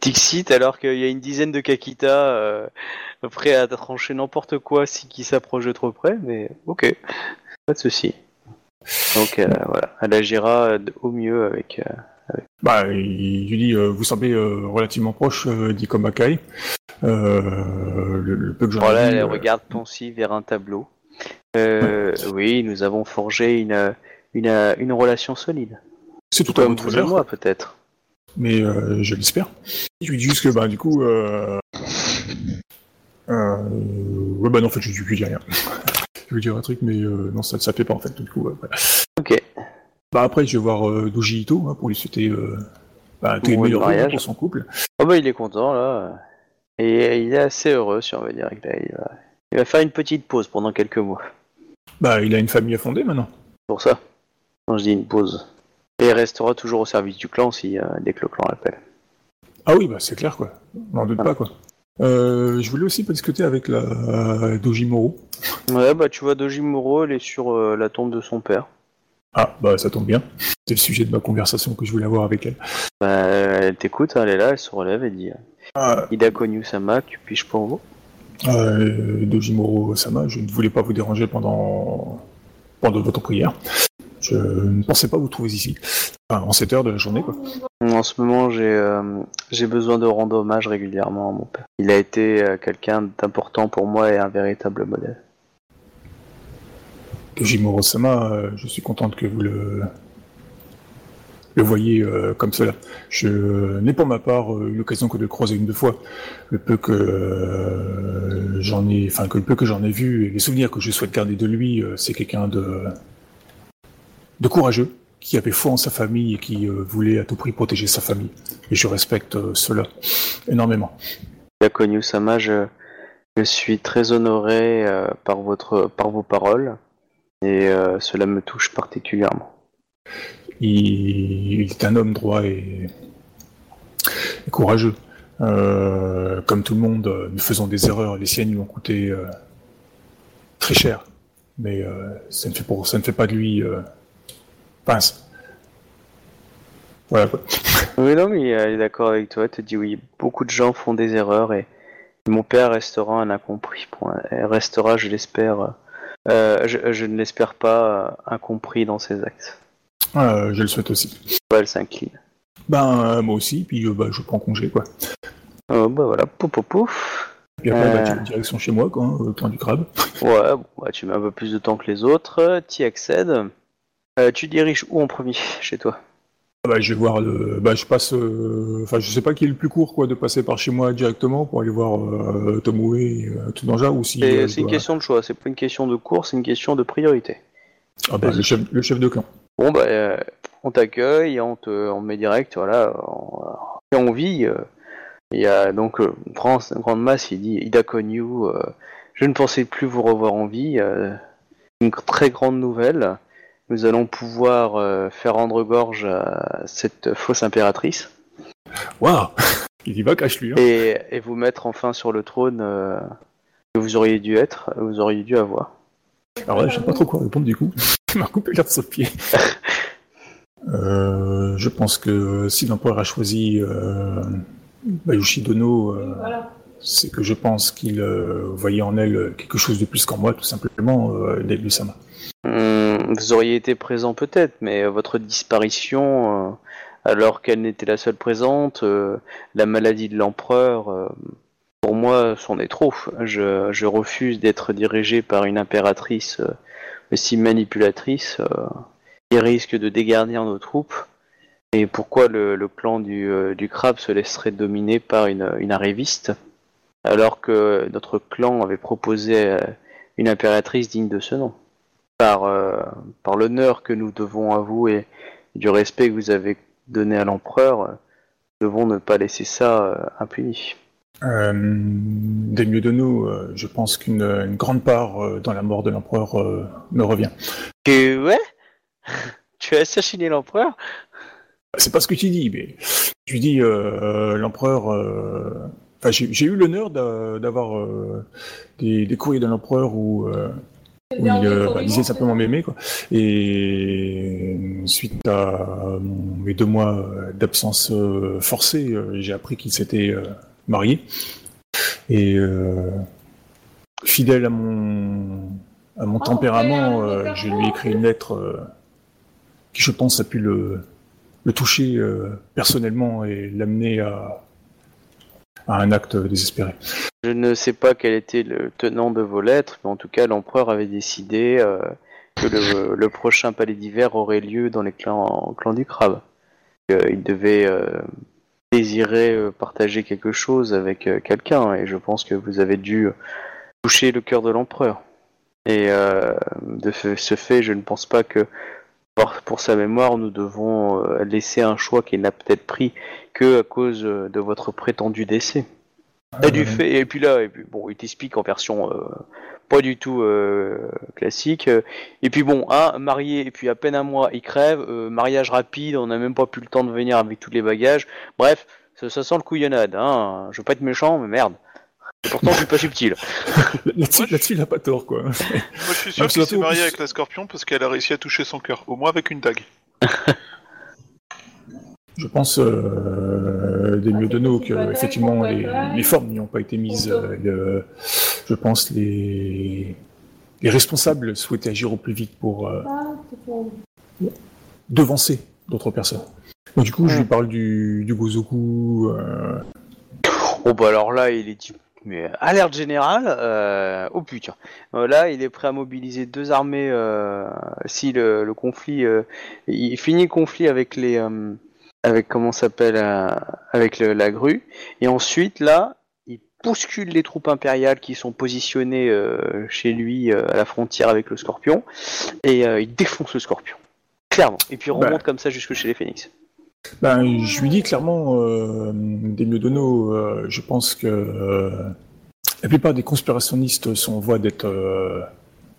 Dixit, alors qu'il y a une dizaine de Kakita euh, prêts à trancher n'importe quoi si qui s'approche de trop près, mais ok, pas de souci. Donc euh, voilà, elle agira de- au mieux avec. euh,
Bah, il lui dit, euh, vous semblez euh, relativement proche euh, d'Ikoma Kai. Euh, le, le peu que j'en
Voilà, elle
euh,
regarde pensive vers un tableau. Euh, oui, nous avons forgé une, une, une relation solide.
c'est tout à votre honneur,
moi, peut-être.
Mais euh, je l'espère. Je lui dis juste que, bah, du coup, euh, euh, ouais, bah non, en fait, je, je lui dis rien. je lui dire un truc, mais euh, non, ça ne fait pas, en fait, du coup, voilà.
Ok.
Bah, après, je vais voir Doji Ito, hein, pour lui souhaiter bah, tous les meilleurs pour son couple.
Oh bah il est content là. Et il est assez heureux, si on va dire. Il va- il va faire une petite pause pendant quelques mois.
Bah, il a une famille à fonder maintenant.
Pour ça. Quand je dis une pause. Et il restera toujours au service du clan si, euh, dès que le clan l'appelle.
Ah oui, bah, c'est clair, quoi. On n'en doute pas, quoi. Euh, je voulais aussi pas discuter avec la euh, Dojimoro.
Ouais, bah tu vois, Dojimuro, elle est sur euh, la tombe de son père.
Ah, bah ça tombe bien. C'est le sujet de ma conversation que je voulais avoir avec elle.
Bah, elle t'écoute, hein, elle est là, elle se relève et dit euh,
Ah,
Ida Konyu Sama, que puis-je pour vous?
Euh, Dojimoro Sama, je ne voulais pas vous déranger pendant, pendant votre prière. Je ne pensais pas vous trouver ici. Enfin, en cette heure de la journée, quoi.
En ce moment, j'ai euh, j'ai besoin de rendre hommage régulièrement à mon père. Il a été euh, quelqu'un d'important pour moi et un véritable modèle.
Dojimoro Sama, euh, je suis contente que vous le, le voyez euh, comme cela. Je n'ai pour ma part eu l'occasion que de le croiser une deux fois. Le peu que j'en ai, enfin que le peu que j'en ai vu et les souvenirs que je souhaite garder de lui, c'est quelqu'un de de courageux, qui avait foi en sa famille et qui euh, voulait à tout prix protéger sa famille. Et je respecte euh, cela énormément.
Ida Konyu Sama, je, je suis très honoré euh, par, votre, par vos paroles et cela me touche particulièrement.
Il, il est un homme droit et, et courageux. Comme tout le monde, nous faisons des erreurs. Les siennes lui ont coûté très cher. Mais ça, ne fait pour, ça ne fait pas de lui... Euh, pince. Voilà quoi.
Oui, non, mais elle est d'accord avec toi. Te dit oui, beaucoup de gens font des erreurs et mon père restera un incompris. Elle restera, je l'espère, euh, je, je ne l'espère pas, euh, incompris dans ses actes.
Euh, je le souhaite aussi.
Ouais, elle s'incline.
Ben, euh, moi aussi, puis euh, bah, je prends congé quoi.
Oh, bah voilà, pouf pouf pouf.
Puis après, bah,
Euh.
tu- direction chez moi, quoi, hein, au plan du crabe.
Ouais, bah, tu mets un peu plus de temps que les autres, t'y accèdes. Euh, tu diriges où en premier chez toi?
Ah bah, je vais voir le. Bah, je passe. euh, Enfin, je sais pas qui est le plus court, quoi, de passer par chez moi directement pour aller voir euh, Tomoe et euh, Tsunanja, ou si.
C'est
euh,
une question de choix, c'est pas une question de cours, c'est une question de priorité.
Ah bah, le chef, le chef de clan.
Bon bah on t'accueille, on te on te met direct, voilà, on, et on vit. Il y a donc une grande, masse, il dit Ida Konyu, euh, je ne pensais plus vous revoir en vie. une très grande nouvelle. Nous allons pouvoir euh, faire rendre gorge à cette fausse impératrice
Waouh Il y va, cache lui. Hein.
et, et vous mettre enfin sur le trône euh, que vous auriez dû être, vous auriez dû avoir.
Alors là, je sais pas trop quoi répondre du coup. Il m'a coupé l'herbe sur le pied. Euh, je pense que si l'empereur a choisi euh, Bayushi Dono, euh, c'est que je pense qu'il euh, voyait en elle quelque chose de plus qu'en moi, tout simplement, euh, Sama.
Hum, vous auriez été présent peut-être, mais euh, votre disparition, euh, alors qu'elle n'était la seule présente, euh, la maladie de l'empereur, pour moi, c'en est trop. Je, refuse d'être dirigé par une impératrice aussi manipulatrice. qui risque de dégarnir nos troupes et pourquoi le, le clan du, du crabe se laisserait dominer par une, une arriviste alors que notre clan avait proposé une impératrice digne de ce nom? Par, euh, par l'honneur que nous devons à vous et du respect que vous avez donné à l'empereur, euh, nous devons ne pas laisser ça euh, impuni.
Euh, des mieux de nous, euh, je pense qu'une une grande part dans la mort de l'empereur me revient.
Que ouais? Tu as assassiné l'empereur?
C'est pas ce que tu dis, mais tu dis l'empereur. Enfin, j'ai eu l'honneur d'a- d'avoir des, des courriers de l'empereur où, où il euh, bah, disait simplement m'aimer, quoi. Et suite à mon- mes deux mois euh, d'absence euh, forcée, euh, j'ai appris qu'il s'était euh, marié. Et euh, fidèle à mon à mon tempérament, euh, je lui ai écrit une lettre euh, qui, je pense, a pu le le toucher euh, personnellement et l'amener à, à un acte désespéré.
Je ne sais pas quel était le tenant de vos lettres, mais en tout cas, l'empereur avait décidé euh, que le, prochain palais d'hiver aurait lieu dans les clans, du crabe. Euh, il devait euh, désirer partager quelque chose avec quelqu'un, et je pense que vous avez dû toucher le cœur de l'empereur. Et de ce fait, je ne pense pas que pour- sa mémoire, nous devons euh, laisser un choix qu'il n'a peut-être pris que à cause euh, de votre prétendu décès. Et puis là, bon, il t'explique en version euh, pas du tout classique. Et puis bon, un marié, et puis à peine un mois, il crève. mariage rapide, on n'a même pas pu le temps de venir avec tous les bagages. Bref, ça, ça sent le couillonnade. Hein. Je veux pas être méchant, mais merde. Et pourtant, je suis pas subtil.
Là-dessus,
Moi, je-
là-dessus, il a pas tort, quoi.
Moi, je suis sûr
Ah,
qu'il s'est marié avec la Scorpion parce qu'elle a réussi à toucher son cœur, au moins avec une dague.
Je pense euh, des mieux de nous que effectivement les, les formes n'y ont pas été mises. euh, le- je pense les les responsables souhaitaient agir au plus vite pour euh, devancer d'autres personnes. Donc, du coup, je lui parle du, du Gozoku. euh,
Oh bah alors là, il est dit, mais alerte générale. Euh... Oh putain. Euh, Là, il est prêt à mobiliser deux armées euh, si le, le conflit, euh, il finit le conflit avec les, euh, avec comment s'appelle, euh, avec le- la grue. Et ensuite là, il bouscule les troupes impériales qui sont positionnées euh, chez lui euh, à la frontière avec le Scorpion et euh, il défonce le Scorpion. Clairement. Et puis il
Bah.
remonte comme ça jusque chez les Phoenix.
Ben, je lui dis clairement, euh, des Miodono, euh, je pense que euh, la plupart des conspirationnistes sont en voie d'être euh,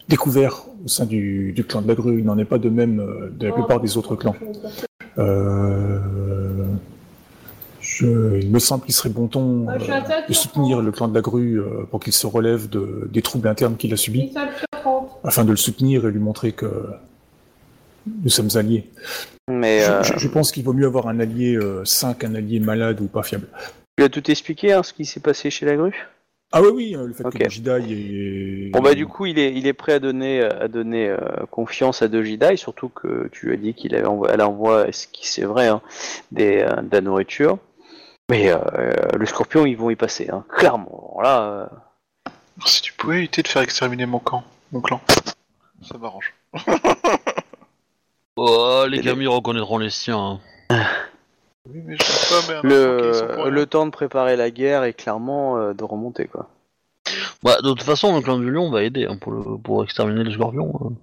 découverts au sein du, du clan de la grue. Il n'en est pas de même euh, de la plupart des autres clans. Je- il me semble qu'il serait bon ton euh, de soutenir le clan de la grue euh, pour qu'il se relève de, des troubles internes qu'il a subis, afin de le soutenir et lui montrer que nous sommes alliés.
Mais
Je-
euh,
Je, je pense qu'il vaut mieux avoir un allié euh, sain qu'un allié malade ou pas fiable.
tu as tout expliqué hein, ce qui s'est passé chez la grue?
Ah oui, oui, euh, le fait
Ok.
que Jidai est...
Bon bah du coup il est, il est prêt à donner, à donner euh, confiance à Dojidai, surtout que tu as dit qu'il avait elle envoie, ce qui c'est vrai, hein, des, euh, de la nourriture. Mais euh, euh, le scorpion ils vont y passer, hein, clairement. Là, euh,
Si tu pouvais éviter de faire exterminer mon camp, mon clan, ça m'arrange.
Oh, les
Et
Kami reconnaîtront les siens. hein.
Oui, mais je sais pas, mais
le, temps de préparer la guerre est clairement euh, de remonter quoi.
Bah, de toute façon, le clan du lion va aider hein, pour, le, pour exterminer le scorpion. hein.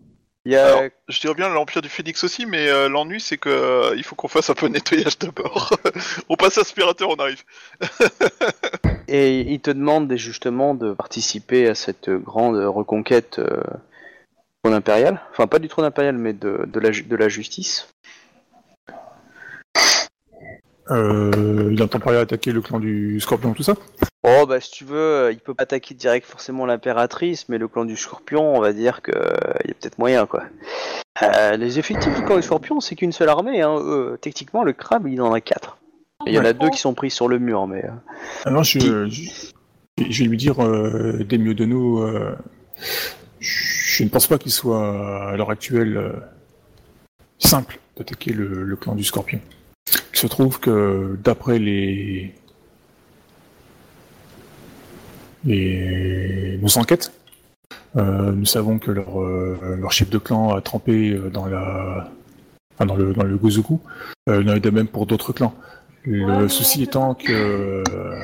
Il y a,
Alors, je dirais bien l'Empire du Phénix aussi, mais euh, l'ennui c'est que euh, il faut qu'on fasse un peu de nettoyage d'abord. on passe aspirateur, on arrive.
Et il te demande justement de participer à cette grande reconquête euh, trône impérial. Enfin, pas du trône impérial, mais de, de, la, ju- de la justice.
Euh, il entend parler attaquer le clan du Scorpion, tout ça?
Oh, bah si tu veux, euh, il peut pas attaquer direct forcément l'impératrice, mais le clan du scorpion, on va dire que euh, il y a peut-être moyen, quoi. Euh, les effectifs du clan du scorpion, c'est qu'une seule armée. Hein. Techniquement, le crabe, il en a quatre. Il y en a deux qui sont pris sur le mur, mais. euh,
Alors, je, je, je vais lui dire, euh, des mieux de nous, euh, je ne pense pas qu'il soit à l'heure actuelle euh, simple d'attaquer le, clan du Scorpion. Il se trouve que d'après les, nos enquêtes, euh, nous savons que leur, euh, chef de clan a trempé euh, dans la dans le, dans euh, il en a de même pour d'autres clans. Le souci étant que euh,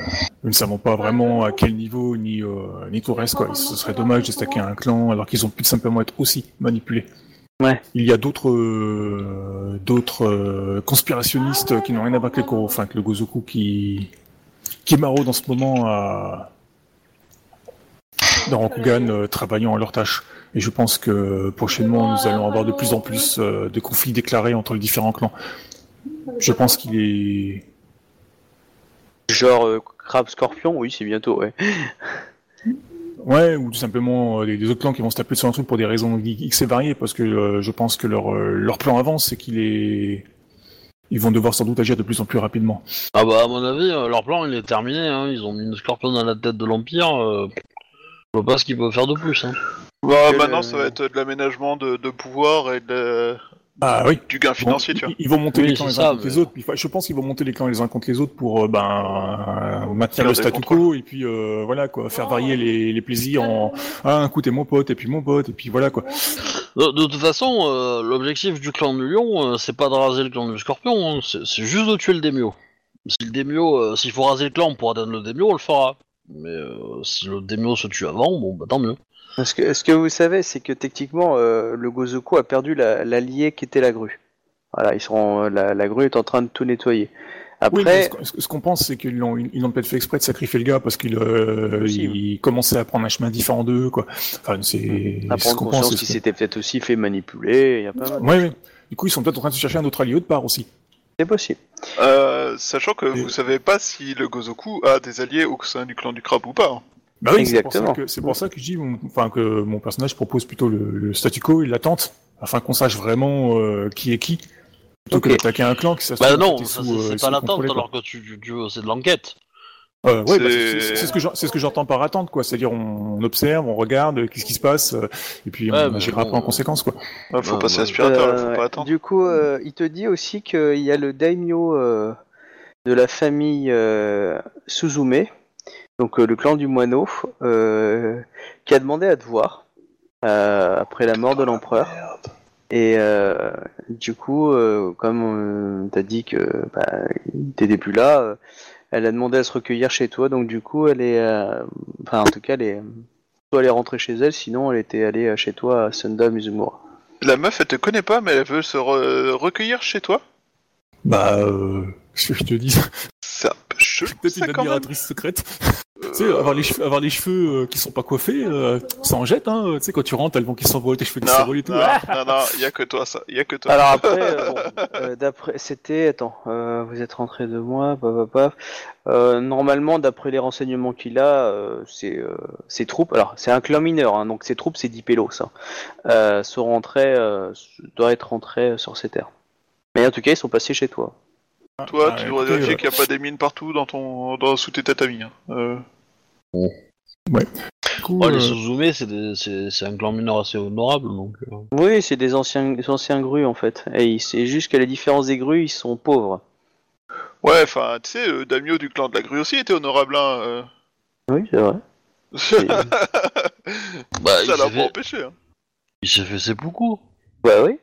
nous ne savons pas vraiment à quel niveau ni, euh, ni tout reste. Quoi. Ce serait dommage de stacker un clan alors qu'ils ont pu simplement être aussi manipulés.
Ouais.
Il y a d'autres euh, d'autres conspirationnistes qui n'ont rien à voir avec le, Go- enfin, avec le Gozoku qui, qui maraudent en ce moment à, dans Rokugan euh, travaillant à leur tâche. Et je pense que prochainement nous allons avoir de plus en plus de conflits déclarés entre les différents clans. Je pense qu'il est
Genre euh, crabe scorpion, oui, c'est bientôt, ouais.
Ouais, ou tout simplement euh, des, autres clans qui vont se taper sur un truc pour des raisons X et variées, parce que euh, je pense que leur, euh, leur plan avance, c'est qu'il est... Ils vont devoir sans doute agir de plus en plus rapidement.
Ah bah à mon avis, euh, leur plan il est terminé, hein. ils ont mis une scorpion dans la tête de l'Empire, euh, je vois pas ce qu'ils peuvent faire de plus. Hein.
Bah, maintenant, ça va être de l'aménagement de, de pouvoir et de,
Ah oui.
du gain financier, tu vois.
Ils, vont monter
Oui,
les clans les uns
ça,
contre
mais-
les autres. Je pense qu'ils vont monter les clans les uns contre les autres pour euh, ben euh, maintenir le statu quo et puis euh, voilà quoi, faire varier les, les plaisirs en ah un coup t'es mon pote et puis mon pote et puis voilà quoi.
De, de toute façon, euh, l'objectif du clan du lion, euh, c'est pas de raser le clan du scorpion, hein, c'est juste de tuer le démio. Si le démio, euh, s'il faut raser le clan pour atteindre le démio, on le fera. Mais euh, si le démio se tue avant, bon bah tant mieux.
Ce que, ce que vous savez, c'est que techniquement, euh, le Gozoku a perdu la- l'allié qui était la grue. Voilà, ils sont, la, la grue est en train de tout nettoyer.
Oui,
Après,
ce qu'on- ce, ce qu'on pense, c'est qu'ils l'ont, ils l'ont peut-être fait exprès de sacrifier le gars parce qu'il euh, commençait à prendre un chemin différent d'eux, quoi. Enfin, c'est
à
ce
prendre
qu'on
conscience
pense.
qu'il s'était peut-être aussi fait manipuler. Il y a pas mal.
Ouais, ouais. Du coup, ils sont peut-être en train de se chercher un autre allié autre part aussi.
C'est possible.
Euh, sachant que
Et-
vous savez pas si le Gozoku a des alliés au sein du clan du crabe ou pas.
Bah oui, c'est pour ça
Exactement.
que, c'est pour ça que je dis, mon- enfin, que mon personnage propose plutôt le, le statu quo et l'attente, afin qu'on sache vraiment euh, qui est qui, plutôt que d'attaquer un clan qui ça se
Bah non, ça, c'est
euh,
pas l'attente alors que tu, tu, tu- c'est de l'enquête.
Euh, ouais, bah,
C'est-
ce que j'en- c'est ce que j'entends par attente, quoi. C'est-à-dire, on, on observe, on regarde, euh, qu'est-ce qui se passe, euh, et puis
Ouais,
on agira
bon,
en conséquence, quoi.
Ouais, faut passer aspirateur, faut pas attendre.
Du coup, euh, il te dit aussi qu'il y a le daimyo euh, de la famille euh, Suzume, donc euh, le clan du moineau, euh, qui a demandé à te voir euh, après la mort de l'empereur. Et euh, du coup, euh, comme tu t'as dit que bah, il t'était plus là, euh, elle a demandé à se recueillir chez toi. Donc du coup, elle est, euh, enfin en tout cas, elle est, soit elle est rentrée chez elle, sinon elle était allée chez toi à Sunda Mizumura.
La meuf, elle te connaît pas, mais elle veut se re- recueillir chez toi?
Bah, euh, qu'est-ce que je te dis?
C'est un peu chelou,
Peut-être une admiratrice secrète. Tu sais, avoir les cheveux, avoir les cheveux euh, qui sont pas coiffés, euh, ça en jette, hein. Tu sais, quand tu rentres, elles vont qui s'envolent tes cheveux qui s'envolent et tout.
non, non, non, y a que toi, ça. Y a que toi.
Alors après, euh, bon, euh, d'après, c'était, attends, euh, vous êtes rentré de moi, paf, paf, paf. Euh, normalement, d'après les renseignements qu'il a, euh, c'est, euh, ses troupes, alors c'est un clan mineur, hein, donc ses troupes, c'est 10 pélos, ça, euh, sont rentrés, euh, doivent être rentrés sur ces terres. Mais en tout cas, ils sont passés chez toi.
Toi,
Ah,
tu dois
écoutez,
vérifier
euh,
qu'il n'y a pas des mines partout dans ton, dans, sous tes tatamis. Hein. Euh,
Coup,
Ouais, les
euh,
Suzume, c'est des- c'est c'est un clan mineur assez honorable, donc... euh,
Oui, c'est des anciens, des anciens grues, en fait. Et il- c'est juste qu'à la différence des grues, ils sont pauvres.
Ouais, enfin, tu sais, euh, Damio du clan de la grue aussi était honorable, hein. euh.
Oui, c'est vrai. C'est-
Bah, il
ça l'a
s'est
pas
fait,
empêché. Hein.
il s'est fait beaucoup.
bah oui.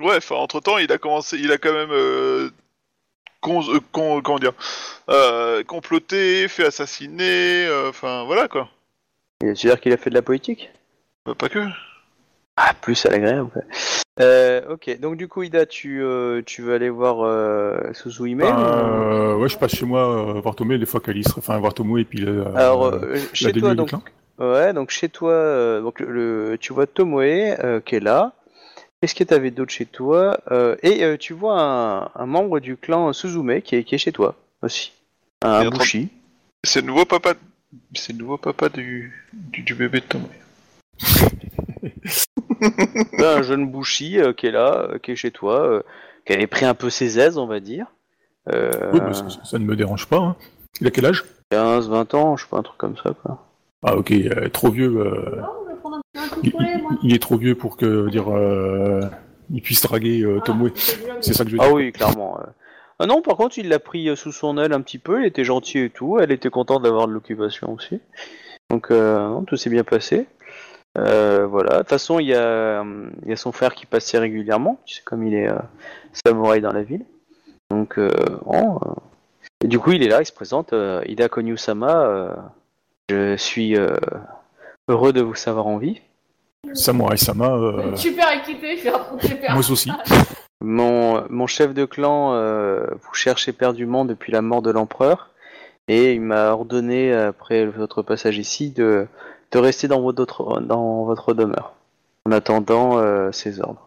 Ouais, enfin, entre temps, il a commencé, il a quand même, euh, con, euh, con- comment dire, euh, comploté, fait assassiner, euh, enfin, voilà quoi.
Et Tu veux dire qu'il a fait de la politique?
Bah, pas que.
Ah, plus à l'agréable. ouais. Euh, ok, donc du coup, Ida, tu, euh, tu veux aller voir euh, Suzuhime ou-
euh, ouais, je passe chez moi euh, voir Tomé des fois qu'Alice, enfin voir Tomo et puis le,
Alors,
la
chez toi, donc, ouais, donc chez toi, euh, donc le, le- tu vois Tomoe euh, qui est là. Qu'est-ce que tu avais d'autre chez toi Euh, Et euh, tu vois un, un membre du clan Suzume qui est, qui est chez toi aussi. Un
Et en train-
Bushi.
C'est le nouveau papa, c'est le nouveau papa du, du, du bébé de Tom.
Ouais, un jeune Bushi euh, qui est là, euh, qui est chez toi, euh, qui avait pris un peu ses aises, on va dire. Euh,
Oui, ça, ça ne me dérange pas. Hein. Il a quel âge?
15, 20 ans, je sais pas, un truc comme ça, quoi.
Ah ok, euh, trop vieux. euh, il, est trop vieux pour que dire euh, il puisse draguer euh, Tomoe. C'est ça que je veux
Ah
dire.
oui, clairement. Ah non, par contre, il l'a pris euh, sous son aile un petit peu, il était gentil et tout, elle était contente d'avoir de l'occupation aussi. Donc, euh, non, tout s'est bien passé. Euh, voilà. De toute façon, il y, a, il y a son frère qui passait régulièrement, tu sais, comme il est euh, samouraï dans la ville. Donc, euh, bon, euh, et du coup, il est là, il se présente. euh, Ida Konyu-sama, euh, je suis euh, heureux de vous savoir en vie.
Samurai Sama, euh,
Super excité, je
moi aussi.
Mon, mon chef de clan euh, vous cherche éperdument depuis la mort de l'empereur et il m'a ordonné, après votre passage ici, de, de rester dans votre, dans votre demeure en attendant euh, ses ordres.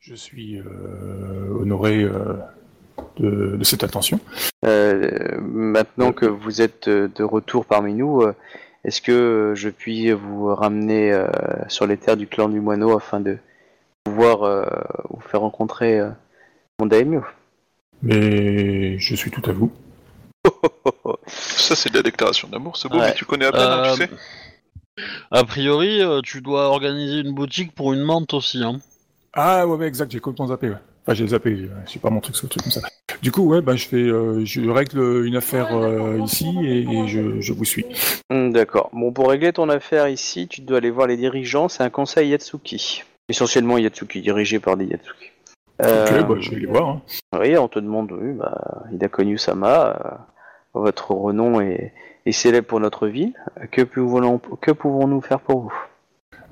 Je suis euh, honoré euh, de, de cette attention.
Euh, maintenant que vous êtes euh, de retour parmi nous, euh, est-ce que je puis vous ramener euh, sur les terres du clan du moineau afin de pouvoir euh, vous faire rencontrer euh, mon daimyo
Mais je suis tout à vous.
Ça, c'est de la déclaration d'amour, c'est beau,
Ouais.
mais tu connais à peine, hein, tu sais.
A priori, euh, tu dois organiser une boutique pour une menthe aussi. Hein.
Ah ouais, ouais exact, j'ai complètement zappé. Ouais. Enfin, j'ai zappé, c'est pas mon truc, ce truc comme ça. Du coup, ouais, bah, je fais, euh, je règle une affaire euh, ici et, et je, je vous suis.
Hmm, D'accord. Bon, pour régler ton affaire ici, tu dois aller voir les dirigeants. C'est un conseil Yatsuki. Essentiellement Yatsuki, dirigé par des Yatsuki. Euh,
Ok, bah, je vais les voir. hein.
Oui, on te demande, oui, bah, Ida Konyu-sama, euh, votre renom est, est célèbre pour notre ville. Que pouvons-nous que pouvons-nous faire pour vous?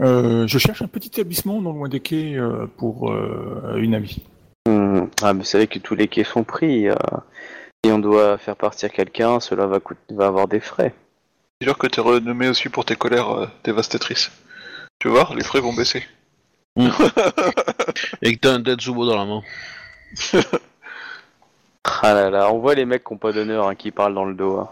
Euh, je cherche un petit établissement non loin des quais euh, pour euh, une amie.
Hmm, Ah, mais vous savez que tous les quais sont pris. euh, si on doit faire partir quelqu'un, cela va, coûter, va avoir des frais.
Dis-leur que t'es renommé aussi pour tes colères euh, dévastatrices. Tu vois, les frais vont baisser.
Et que t'as un Tetsubo dans la main.
Ah là là, on voit les mecs qui n'ont pas d'honneur hein, qui parlent dans le dos. hein.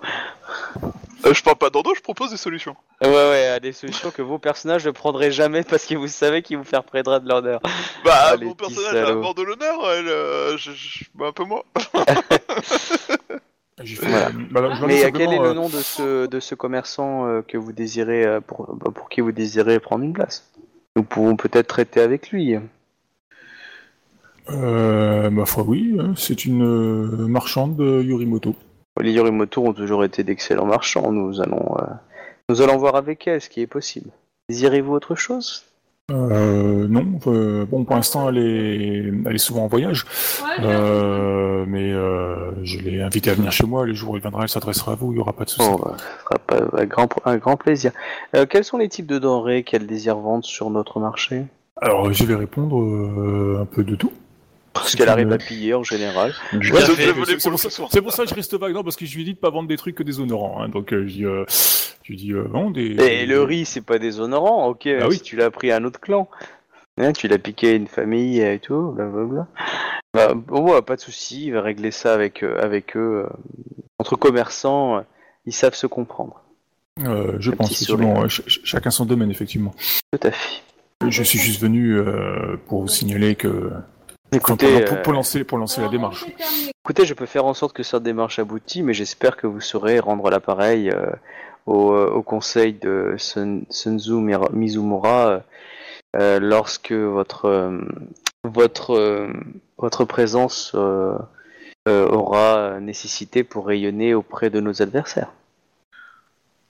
Euh, je parle pas d'endo, je propose des solutions.
Ouais, ouais, à des solutions que vos personnages ne prendraient jamais parce que vous savez qu'ils vous faire perdre de l'honneur.
Bah,
Ah, les
mon
petits
personnage a la
salauds.
mort de l'honneur, elle, euh, je, je- bah, un peu moins.
J'ai fait,
Voilà.
euh, bah, je
Mais euh, quel est
simplement,
le
euh,
nom de ce, de ce commerçant euh, que vous désirez euh, pour, bah, pour qui vous désirez prendre une place? Nous pouvons peut-être traiter avec lui.
euh, ma foi, oui, hein, c'est une euh, marchande de Yorimoto.
Les Yorimoto ont toujours été d'excellents marchands. Nous allons, euh, nous allons voir avec elle ce qui est possible. Désirez-vous autre chose?
Euh, non, euh, bon, pour l'instant, elle est, elle est souvent en voyage,
Ouais,
euh, mais euh, je l'ai invitée à venir chez moi. Les jours où elle viendra, elle s'adressera à vous, il n'y aura pas de souci.
Oh, ce sera pas un grand, un grand plaisir. Euh, quels sont les types de denrées qu'elle désire vendre sur notre marché?
Alors, je vais répondre euh, un peu de tout.
Parce qu'elle arrive à piller en général.
Ouais,
C'est
pour
ça- pour que je reste vague, non, parce que je lui ai dit de pas vendre des trucs que déshonorants. Hein, donc, euh, je dis, euh, je dis euh, non, des.
Et le riz, c'est pas déshonorant, ok,
Ah oui.
si tu l'as pris à un autre clan. Hein, tu l'as piqué à une famille et tout, blablabla. Bah, bon, ouais, pas de souci, il va régler ça avec, euh, avec eux. euh, entre commerçants, ils savent se comprendre.
Euh, je
Un
pense, effectivement, ouais, ch- ch- chacun son domaine, effectivement.
Tout à fait.
Je suis juste venu euh, pour vous signaler que.
Écoutez,
pour-
euh,
pour lancer, pour lancer la démarche.
écoutez, je peux faire en sorte que cette démarche aboutit, mais j'espère que vous saurez rendre l'appareil euh, au, euh, au conseil de Sun, Sunzu Mizumura lorsque votre, votre, votre présence aura nécessité pour rayonner auprès de nos adversaires.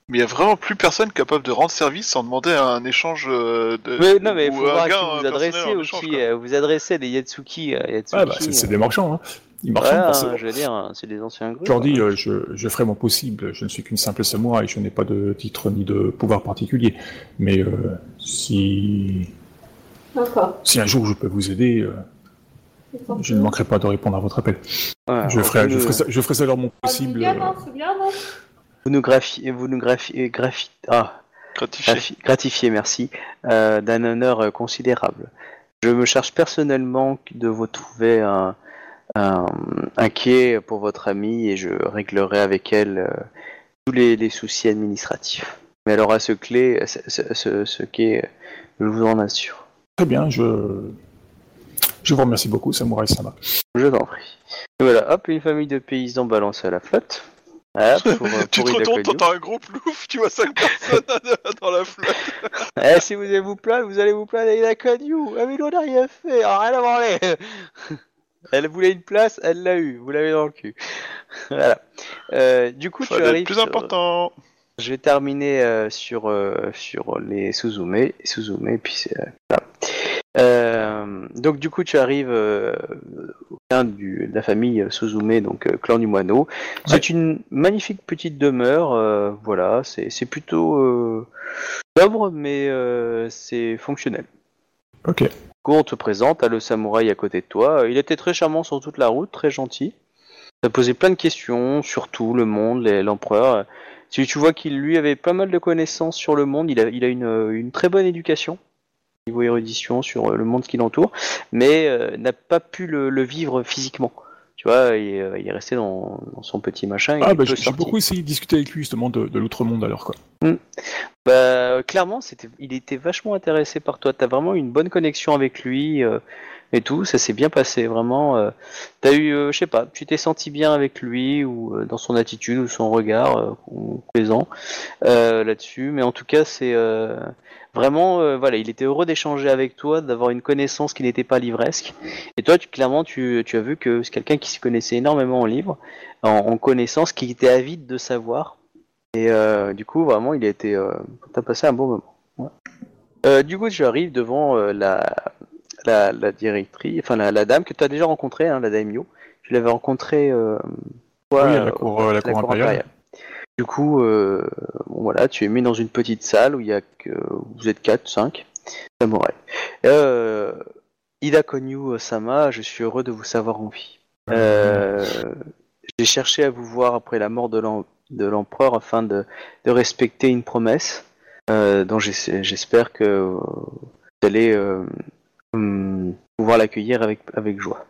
Mais il y a vraiment plus personne capable de rendre service sans demander un échange euh, de.
Mais non, mais il
ou
faut
un
voir à qui vous
euh,
vous adressez aussi. euh, Vous adressez des Yatsuki. euh, Yatsuki
Ah, bah, c'est des marchands, hein. Ils marchent
voilà,
forcément.
je veux dire, c'est des anciens grues.
Je leur dis, je, je ferai mon possible. Je ne suis qu'une simple samouraï. Je n'ai pas de titre ni de pouvoir particulier. Mais euh, si,
D'accord.
si un jour je peux vous aider, euh, je ne manquerai pas de répondre à votre appel.
Ouais,
Je ferai, je ferai, ça, je ferai ça leur mon
Ah, c'est
possible. Euh,
Vous nous graphiez, vous nous graphiez, graphi- ah,
Gratifié.
gratifiez, merci, euh, d'un honneur euh, considérable. Je me charge personnellement de vous trouver un, un, un quai pour votre amie et je réglerai avec elle euh, tous les, les soucis administratifs. Mais elle aura ce clé, ce, ce, ce- ce quai, euh, je vous en assure.
Très bien, je, je vous remercie beaucoup, Samurai Sama.
Je t'en prie. Et voilà, hop, une famille de paysans balancés à la flotte. Pour, euh,
Tu
pour
te retournes, t'entends un gros plouf, tu vois cinq personnes dans la flotte.
Eh, si vous allez vous plaindre, vous allez vous plaindre à Ida Konyu. Ah, mais nous, on n'a rien fait, ah, rien à branler. Elle voulait une place, elle l'a eu. Vous l'avez dans le cul. voilà. Euh, du coup, tu arrives.
plus
sur-
important.
je vais terminer euh, sur, euh, sur les Suzume. Suzume, puis c'est. euh, voilà. Euh, donc du coup, tu arrives euh, au sein du, de la famille Suzume, donc euh, clan du moineau. C'est une magnifique petite demeure. voilà, c'est c'est plutôt sobre, mais c'est fonctionnel.
Ok.
Du coup, on te présente, t'as le samouraï à côté de toi. Il était très charmant sur toute la route, très gentil. Ça posé plein de questions sur tout, le monde, l'empereur. Si tu vois qu'il lui avait pas mal de connaissances sur le monde, il a, il a une, une très bonne éducation niveau érudition sur euh, le monde qui l'entoure, mais euh, n'a pas pu le, le vivre physiquement. Tu vois, il, est- euh, il est resté dans, dans son petit machin.
Ah bah j'ai beaucoup essayé de discuter avec lui justement de, de l'autre monde alors quoi.
Bah, euh, clairement, il était vachement intéressé par toi. T'as vraiment une bonne connexion avec lui euh, et tout. Ça s'est bien passé, vraiment. euh, t'as eu, euh, je sais pas, tu t'es senti bien avec lui ou dans son attitude ou son regard ou plaisant là-dessus. Mais en tout cas, c'est vraiment, euh, voilà, il était heureux d'échanger avec toi, d'avoir une connaissance qui n'était pas livresque. Et toi, tu, clairement, tu, tu as vu que c'est quelqu'un qui se connaissait énormément en livres, en, en connaissance, qui était avide de savoir. Et euh, du coup, vraiment, il a été. Euh, T'as passé un bon moment. Ouais. Du coup, j'arrive devant euh, la, la, la directrice, enfin la, la dame que tu as déjà rencontrée, hein, la daimyo. Je l'avais rencontrée. Euh, toi,
Oui, à la cour, euh, la cour impériale.
Du coup, euh, bon, voilà, tu es mis dans une petite salle où il y a que vous êtes 4, 5 samouraïs. Euh, Ida Konyu Sama, je suis heureux de vous savoir en vie. Euh, J'ai cherché à vous voir après la mort de l'em- de l'empereur afin de, respecter une promesse euh, dont j'es- j'espère que vous allez hum, pouvoir l'accueillir avec, joie.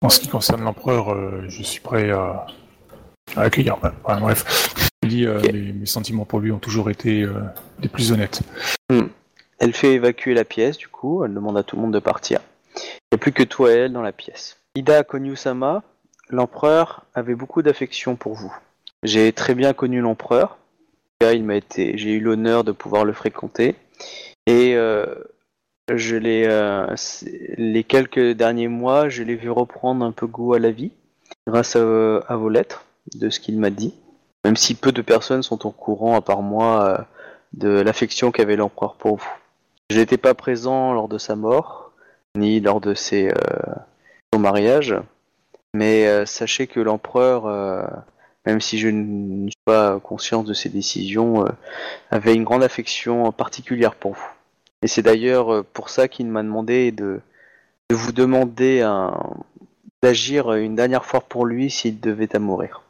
En ce qui concerne l'empereur, je suis prêt à, à accueillir. Bref, dis, euh, mes, sentiments pour lui ont toujours été euh, des plus honnêtes.
Elle fait évacuer la pièce, du coup, elle demande à tout le monde de partir. Il n'y a plus que toi et elle dans la pièce. Ida Konyu-sama, l'empereur avait beaucoup d'affection pour vous. J'ai très bien connu l'empereur. Il m'a été, j'ai eu l'honneur de pouvoir le fréquenter. Et euh, je l'ai, les quelques derniers mois, je l'ai vu reprendre un peu goût à la vie, grâce à vos lettres, de ce qu'il m'a dit. Même si peu de personnes sont au courant, à part moi, euh, de l'affection qu'avait l'empereur pour vous. Je n'étais pas présent lors de sa mort, ni lors de ses, euh, son mariage, mais euh, sachez que l'empereur, euh, même si je ne suis pas conscient de ses décisions, avait une grande affection particulière pour vous. Et c'est d'ailleurs pour ça qu'il m'a demandé de, de vous demander d'agir une dernière fois pour lui s'il devait à mourir.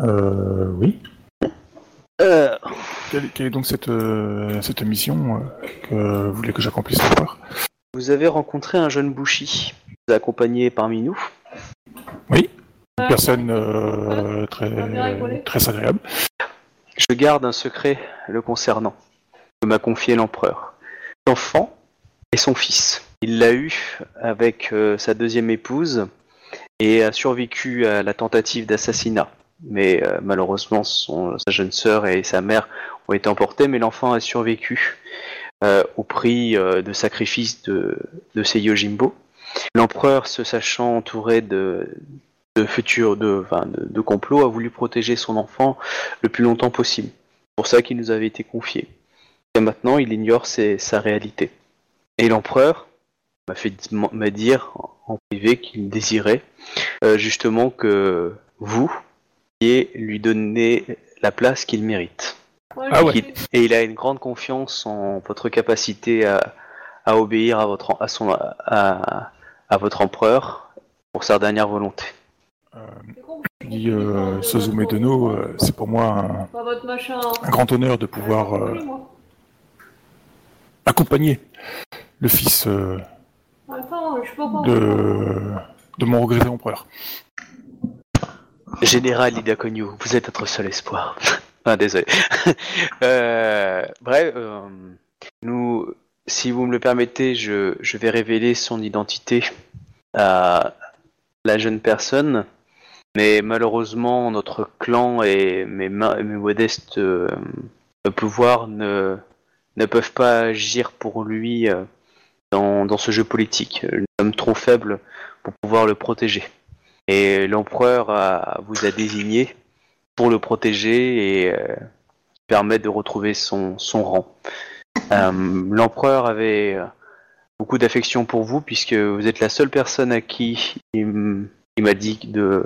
Euh, oui.
Euh,
Quelle, quelle est donc cette, euh, cette mission euh, que vous voulez que j'accomplisse l'empereur
vous avez rencontré un jeune Bushi, vous a accompagné parmi nous.
Une personne euh, très, très agréable.
Je garde un secret le concernant, que m'a confié l'empereur. L'enfant est son fils. Il l'a eu avec euh, sa deuxième épouse et a survécu à la tentative d'assassinat. Mais euh, malheureusement, sa jeune sœur et sa mère ont été emportées, mais l'enfant a survécu euh, au prix euh, de sacrifice de, de ses Yojimbo. L'empereur, se sachant entouré de, de futurs de, de, de complots, a voulu protéger son enfant le plus longtemps possible. C'est pour ça qu'il nous avait été confié. Et maintenant, il ignore sa réalité. Et l'empereur m'a fait m'a dire en- privé qu'il désirait justement que vous puissiez lui donner la place qu'il mérite.
Ah ouais.
Et il a une grande confiance en votre capacité à, à obéir à votre, à, son, à, à votre empereur pour sa dernière volonté.
Je dis, euh, Suzume Dono, euh, c'est pour moi un, grand honneur de pouvoir euh, accompagner le fils euh, de, de mon regretté empereur.
Général Ida Konyu, vous êtes notre seul espoir. ah, désolé. Euh, bref, euh, si vous me le permettez, je, vais révéler son identité à la jeune personne. Mais malheureusement, notre clan et mes, mes modestes euh, pouvoirs ne, peuvent pas agir pour lui dans, dans ce jeu politique. Nous sommes trop faibles pour pouvoir le protéger. Et l'empereur vous a désigné pour le protéger et euh, permettre de retrouver son, rang. Euh, L'empereur avait euh, beaucoup d'affection pour vous puisque vous êtes la seule personne à qui il, m'a dit que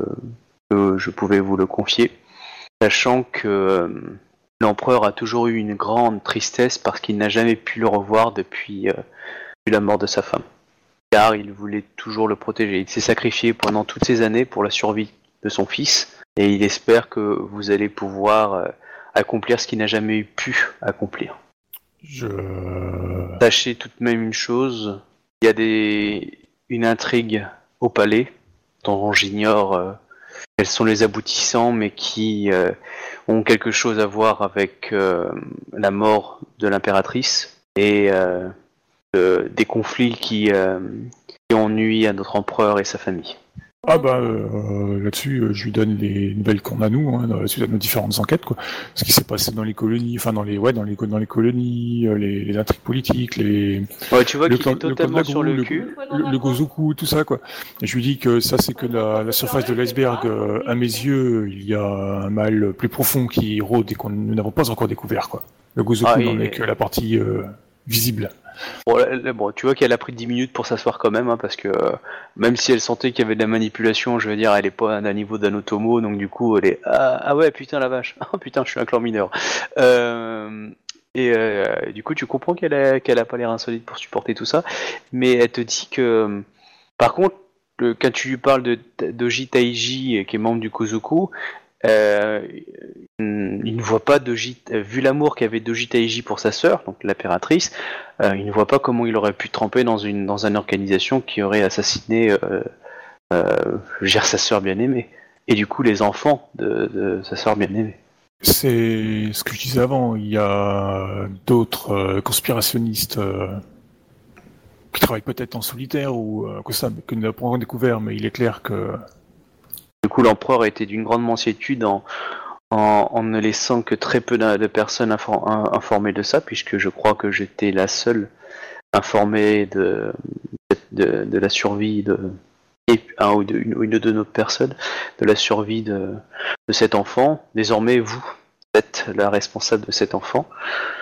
je pouvais vous le confier, sachant que l'empereur a toujours eu une grande tristesse parce qu'il n'a jamais pu le revoir depuis la mort de sa femme. Car il voulait toujours le protéger. Il s'est sacrifié pendant toutes ces années pour la survie de son fils et il espère que vous allez pouvoir euh, accomplir ce qu'il n'a jamais pu accomplir.
Je.
Sachez tout de même une chose, il y a des une intrigue au palais dont j'ignore euh, quels sont les aboutissants, mais qui euh, ont quelque chose à voir avec euh, la mort de l'impératrice et de- des conflits qui, euh, qui ont nui à notre empereur et sa famille.
Ah bah euh, là-dessus, euh, je lui donne les nouvelles qu'on a nous, hein, dans- suite à nos différentes enquêtes, quoi. Ce qui s'est passé dans les colonies, enfin dans les ouais, dans les dans les colonies, euh, les, les intrigues politiques, les
Ouais, tu vois
le
qu'il est
le de
totalement
la
sur le
le-
cul.
le, le Gozoku, tout ça, quoi. Et je lui dis que ça, c'est que la, la surface de l'iceberg. à mes yeux, il y a un mal plus profond qui rôde et qu'on nous n'avons pas encore découvert, quoi. Le Gozoku
Ah,
n'en est que la partie visible.
Bon, tu vois qu'elle a pris 10 minutes pour s'asseoir quand même, hein, parce que euh, même si elle sentait qu'il y avait de la manipulation, je veux dire, elle est pas d'un niveau d'Anotomo, donc du coup, elle est ah, ah ouais, putain la vache, ah putain, je suis un clan mineur. Euh, et euh, du coup, tu comprends qu'elle a, pas l'air insolite pour supporter tout ça, mais elle te dit que, par contre, quand tu lui parles de Doji Taiji, qui est membre du Kozoku, euh, il ne voit pas vu l'amour qu'avait Doji Taiji pour sa sœur, donc l'impératrice, euh, il ne voit pas comment il aurait pu tremper dans une dans une organisation qui aurait assassiné euh, dire, sa sœur bien-aimée et du coup les enfants de, sa sœur bien-aimée.
C'est ce que je disais avant. Il y a d'autres conspirationnistes qui travaillent peut-être en solitaire ou que ça, que nous encore découvert, mais il est clair que
Du coup l'empereur était d'une grande mansuétude en, en ne laissant que très peu de de personnes infor- in- informées de ça puisque je crois que j'étais la seule informée de de, de la survie de une deux autres personnes de la survie de, de cet enfant. Désormais, vous êtes la responsable de cet enfant,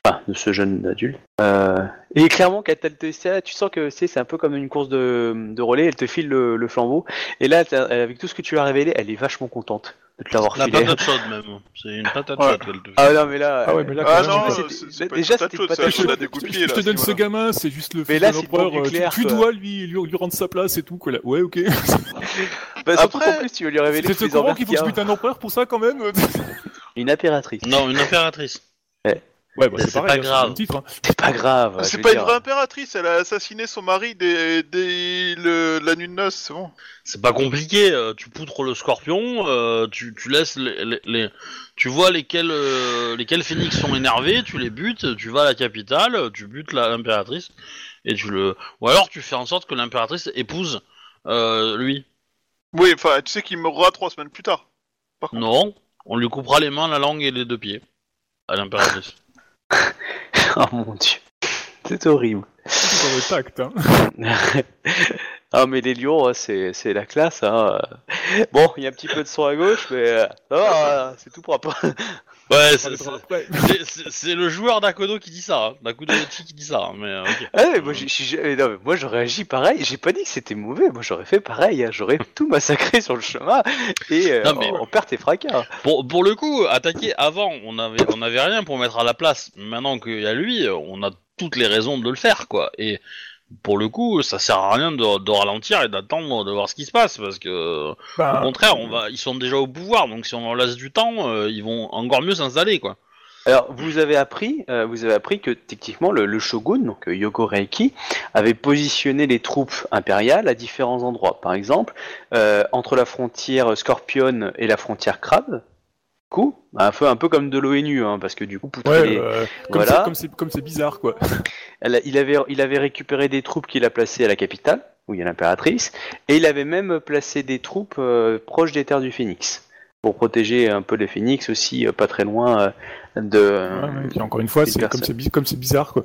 enfin, de ce jeune adulte. Euh, et clairement, quand elle te ça, tu sens que c'est c'est un peu comme une course de, de relais, elle te file le, le flambeau, et là, avec tout ce que tu lui as révélé, elle est vachement contente de te l'avoir
La
filé.
patate chaude même. C'est une patate
Ouais.
chaude qu'elle te fait.
Ah non, mais là,
Ah ouais, mais là,
Ah non,
je-
c'était-
pas
déjà,
une patate chaude, la
je, te donne
ce
gamin, c'est juste le
Mais là,
l'empereur.
pour
euh, tu, dois lui, lui, lui rendre sa place et tout. Quoi, là. Ouais, ok.
Bah, surtout
Après-
qu'en plus, tu veux lui révéler
T'es au courant qu'il faut
qu'il
que
y
je bute un empereur pour ça quand même
Une impératrice.
Non, une impératrice.
Ouais, bah, c'est pareil,
pas
hein,
grave.
le même titre. hein.
C'est pas grave. je
C'est
veux
pas
dire.
une vraie impératrice, elle a assassiné son mari dès, dès le, la nuit de noces, c'est bon.
C'est pas compliqué. euh, tu poutres le scorpion, euh, tu, tu laisses les, les- les- tu vois lesquels euh, lesquels phénix sont énervés, tu les butes, tu vas à la capitale, tu butes la- l'impératrice et tu le. Ou alors tu fais en sorte que l'impératrice épouse euh, lui.
Oui, enfin, tu sais qu'il mourra trois semaines plus tard. Par contre.
Non, on lui coupera les mains, la langue et les deux pieds à l'impératrice.
Oh mon dieu. C'est horrible.
C'est dans le tact. Hein.
ah mais les lions, hein, c'est c'est la classe. Hein. Bon, il y a un petit peu de sang à gauche, mais euh, hein, c'est tout propre.
Ouais, c'est- le joueur d'Akodo qui dit ça, hein. qui dit ça, hein, mais euh.
Ah moi, j'ai- j'ai- non, mais moi j'aurais agi pareil. J'ai pas dit que c'était mauvais. Moi j'aurais fait pareil. hein. J'aurais tout massacré sur le chemin et euh,
Non, mais-
on, on perd tes fracas.
Pour, pour le coup, attaquer avant, on avait, on avait rien pour mettre à la place. Maintenant qu'il y a lui, on a toutes les raisons de le faire, quoi. Et pour le coup, ça sert à rien de, de ralentir et d'attendre de voir ce qui se passe, parce que au
Bah,
contraire, on va, ils sont déjà au pouvoir, donc si on leur laisse du temps, euh, ils vont encore mieux s'installer, quoi.
Alors, vous avez appris, euh, vous avez appris que techniquement le, le shogun, donc euh, Yoko Reiki, avait positionné les troupes impériales à différents endroits. Par exemple, euh, entre la frontière Scorpion et la frontière Crabe. Coup, un peu, un peu comme de l'ONU, hein, parce que du coup,
ouais,
les-
euh, comme
voilà.
c'est- comme c'est bizarre quoi.
elle il, avait, il avait récupéré des troupes qu'il a placées à la capitale, où il y a l'impératrice, et il avait même placé des troupes euh, proches des terres du Phénix, pour protéger un peu les Phénix aussi, euh, pas très loin euh, de...
Ouais, ouais, puis encore une fois, c'est comme c'est bi- comme c'est bizarre quoi.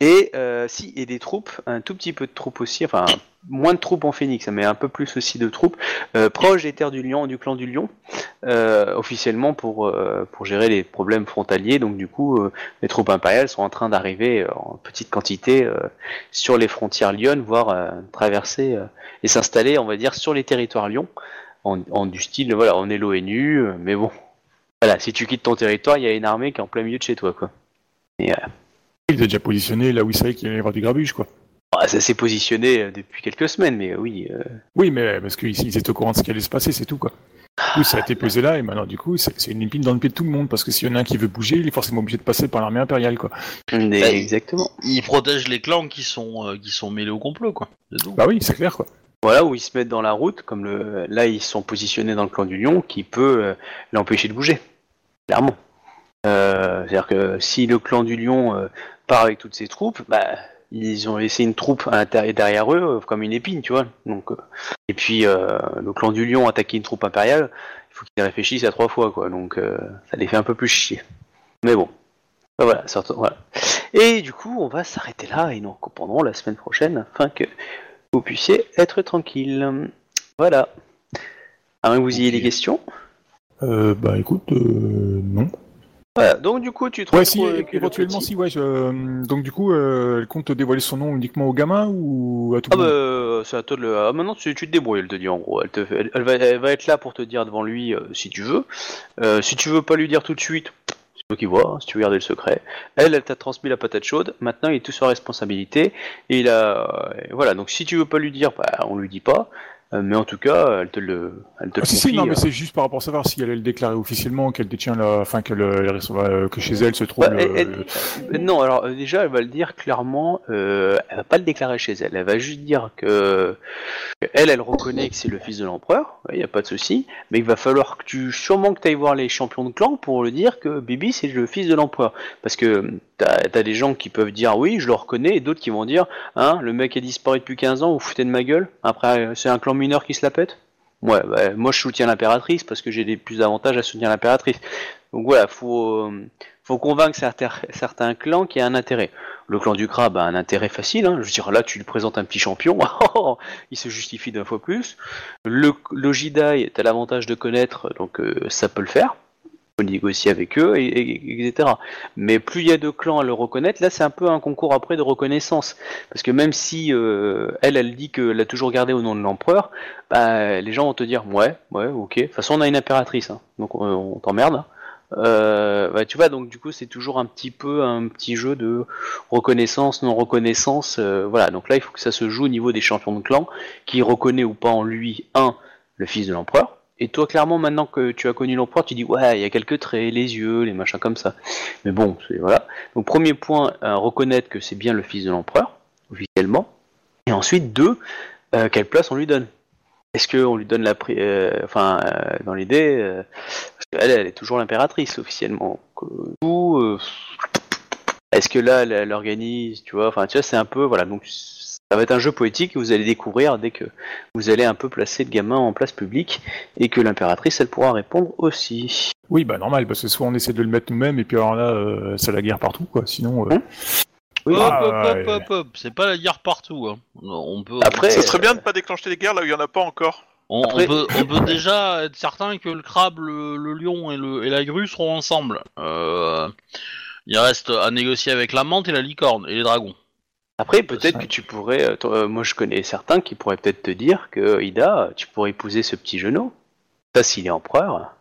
Et euh, si, et des troupes, un tout petit peu de troupes aussi, enfin moins de troupes en Phénix, mais un peu plus aussi de troupes, euh, proches des terres du lion, du clan du lion, euh, officiellement pour, euh, pour gérer les problèmes frontaliers. Donc du coup, euh, les troupes impériales sont en train d'arriver en petite quantité sur les frontières lyonnes, voire traverser et s'installer, on va dire, sur les territoires lyons, en, en du style, voilà, on est l'ONU, mais bon, voilà, si tu quittes ton territoire, il y a une armée qui est en plein milieu de chez toi, quoi. Et,
Il est déjà positionné là où il savait qu'il allait y avoir du grabuge, quoi.
ah, ça s'est positionné depuis quelques semaines, mais oui.
Oui, mais parce qu'ils ils étaient au courant de ce qui allait se passer, c'est tout, quoi. Du coup, ça a été posé là, et maintenant, du coup, c'est une épine dans le pied de tout le monde, parce que s'il y en a un qui veut bouger, il est forcément obligé de passer par l'armée impériale, quoi.
mais
Bah,
exactement.
Ils protègent les clans qui sont euh, qui sont mêlés au complot, quoi.
Bah oui, c'est clair, quoi.
Voilà où ils se mettent dans la route, comme le, là ils sont positionnés dans le clan du lion, qui peut euh, l'empêcher de bouger, clairement. Euh, C'est-à-dire que si le clan du lion euh, part avec toutes ses troupes, bah ils ont laissé une troupe à l'intérieur derrière eux euh, comme une épine, tu vois. Donc euh, et puis euh, le clan du lion attaquer une troupe impériale, il faut qu'ils réfléchissent à trois fois, quoi. Donc ça les fait un peu plus chier. Mais bon, voilà. Et du coup, on va s'arrêter là et nous reprendrons la semaine prochaine afin que vous puissiez être tranquille. Voilà. À moins que vous ayez des questions?
Euh, bah écoute, euh, non.
Voilà, donc du coup, tu te
Ouais, si, éventuellement,
petit-
si, ouais. je- euh, donc, du coup, euh, elle compte dévoiler son nom uniquement aux gamins ou à tout
Ah
le
bah,
monde
c'est à toi de le... Ah, maintenant, tu, tu te débrouilles, elle te dit en gros. Elle, te elle va, elle va être là pour te dire devant lui euh, si tu veux. Euh, si tu veux pas lui dire tout de suite, c'est toi qui vois, hein, si tu veux garder le secret. Elle, elle t'a transmis la patate chaude. Maintenant, il est tout sur responsabilité. Et il a... euh, voilà, donc si tu veux pas lui dire, bah, on lui dit pas. Euh, mais en tout cas, elle te le, elle te
Ah,
le
si, si, non, mais
euh.
c'est juste par rapport à savoir si elle allait le déclarer officiellement, qu'elle détient la, enfin, qu'elle, euh, que chez elle se trouve
Bah,
le-
elle-
le-
Non, alors déjà, elle va le dire clairement. Euh, elle va pas le déclarer chez elle. Elle va juste dire que, que elle, elle reconnaît que c'est le fils de l'empereur. Il y a pas de souci. Mais il va falloir que tu, sûrement que tu ailles voir les champions de clan pour le dire que Bibi c'est le fils de l'empereur. Parce que t'as as des gens qui peuvent dire oui, je le reconnais, et d'autres qui vont dire, hein, le mec a disparu depuis 15 ans, vous foutez de ma gueule? Après, euh, c'est un clan mineur qui se la pète? Ouais, bah, moi je soutiens l'impératrice parce que j'ai des plus d'avantages à soutenir l'impératrice. Donc voilà, faut euh, faut convaincre certains, clans qui a un intérêt. Le clan du crabe a un intérêt facile. Hein. Je veux dire, là, tu lui présentes un petit champion, il se justifie d'un fois plus. Le, le Jidai, t'as l'avantage de connaître, donc euh, ça peut le faire. On peut négocier avec eux, et, et- etc. Mais plus il y a de clans à le reconnaître, là, c'est un peu un concours après de reconnaissance. Parce que même si euh, elle, elle dit qu'elle a toujours gardé au nom de l'empereur, bah, les gens vont te dire, ouais, ouais, ok. De toute façon, on a une impératrice, hein. donc on, on t'emmerde. Euh, bah, tu vois, donc du coup, c'est toujours un petit peu un petit jeu de reconnaissance, non reconnaissance. euh, voilà, donc là, il faut que ça se joue au niveau des champions de clan, qui reconnaît ou pas en lui un le fils de l'empereur. Et toi, clairement, maintenant que tu as connu l'empereur, tu dis ouais, il y a quelques traits, les yeux, les machins comme ça. Mais bon, voilà. Donc premier point, euh, reconnaître que c'est bien le fils de l'empereur officiellement. Et ensuite deux, euh, quelle place on lui donne. Est-ce qu'on lui donne la pri- euh, enfin euh, dans l'idée qu'elle elle est toujours l'impératrice officiellement. Euh, est-ce que là elle, elle organise, tu vois, enfin tu vois c'est un peu voilà donc ça va être un jeu poétique que vous allez découvrir dès que vous allez un peu placer le gamin en place publique et que l'impératrice elle pourra répondre aussi.
Oui, bah normal, parce que soit on essaie de le mettre nous-mêmes, et puis alors là, euh, c'est la guerre partout, quoi. Sinon, euh,
Hum. Oui,
hop,
Ah,
hop, hop, hop, hop. C'est pas la guerre partout. Hein. On peut.
Après,
Ça serait bien de pas déclencher les guerres là où il y en a pas encore.
On,
Après-
on peut, on peut déjà être certain que le crabe, le, le lion et, le, et la grue seront ensemble. Euh, il reste à négocier avec la menthe et la licorne et les dragons.
Après, peut-être que tu pourrais. euh, toi, euh, moi, je connais certains qui pourraient peut-être te dire que Ida, tu pourrais épouser ce petit genou. Ça, s'il est empereur.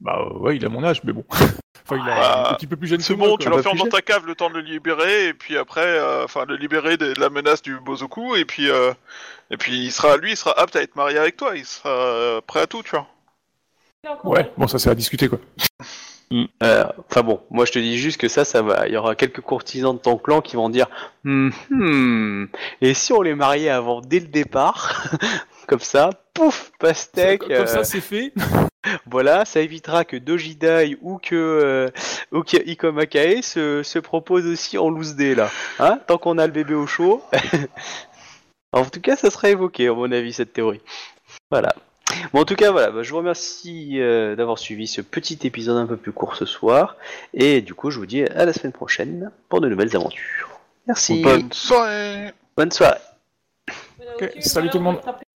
bah euh, ouais, il a mon âge, mais bon. enfin, il a
Ah,
un petit peu plus jeune que
C'est
moi,
bon,
quoi.
tu l'enfermes
plus
dans ta cave le temps de le libérer, et puis après, euh, enfin, le libérer de, de la menace du Bozoku, et puis, euh, et puis il sera, lui, il sera apte à être marié avec toi, il sera euh, prêt à tout, tu vois.
Ouais, bon, ça c'est à discuter, quoi.
Euh, Enfin bon, moi je te dis juste que ça, ça va. Il y aura quelques courtisans de ton clan qui vont dire Hmm, hmm, Et si on les mariait avant, dès le départ Comme ça, pouf, pastèque.
Comme ça,
euh,
c'est fait.
Voilà, ça évitera que Dojidai ou que, euh, ou que Ikomakae se, se propose aussi en loose day là. Hein Tant qu'on a le bébé au chaud. en tout cas, ça sera évoqué, à mon avis, cette théorie. Voilà. Bon, en tout cas, voilà, bah, je vous remercie euh, d'avoir suivi ce petit épisode un peu plus court ce soir. Et du coup, je vous dis à la semaine prochaine pour de nouvelles aventures. Merci.
Bonne soirée
Bonne soirée.
Salut tout le monde.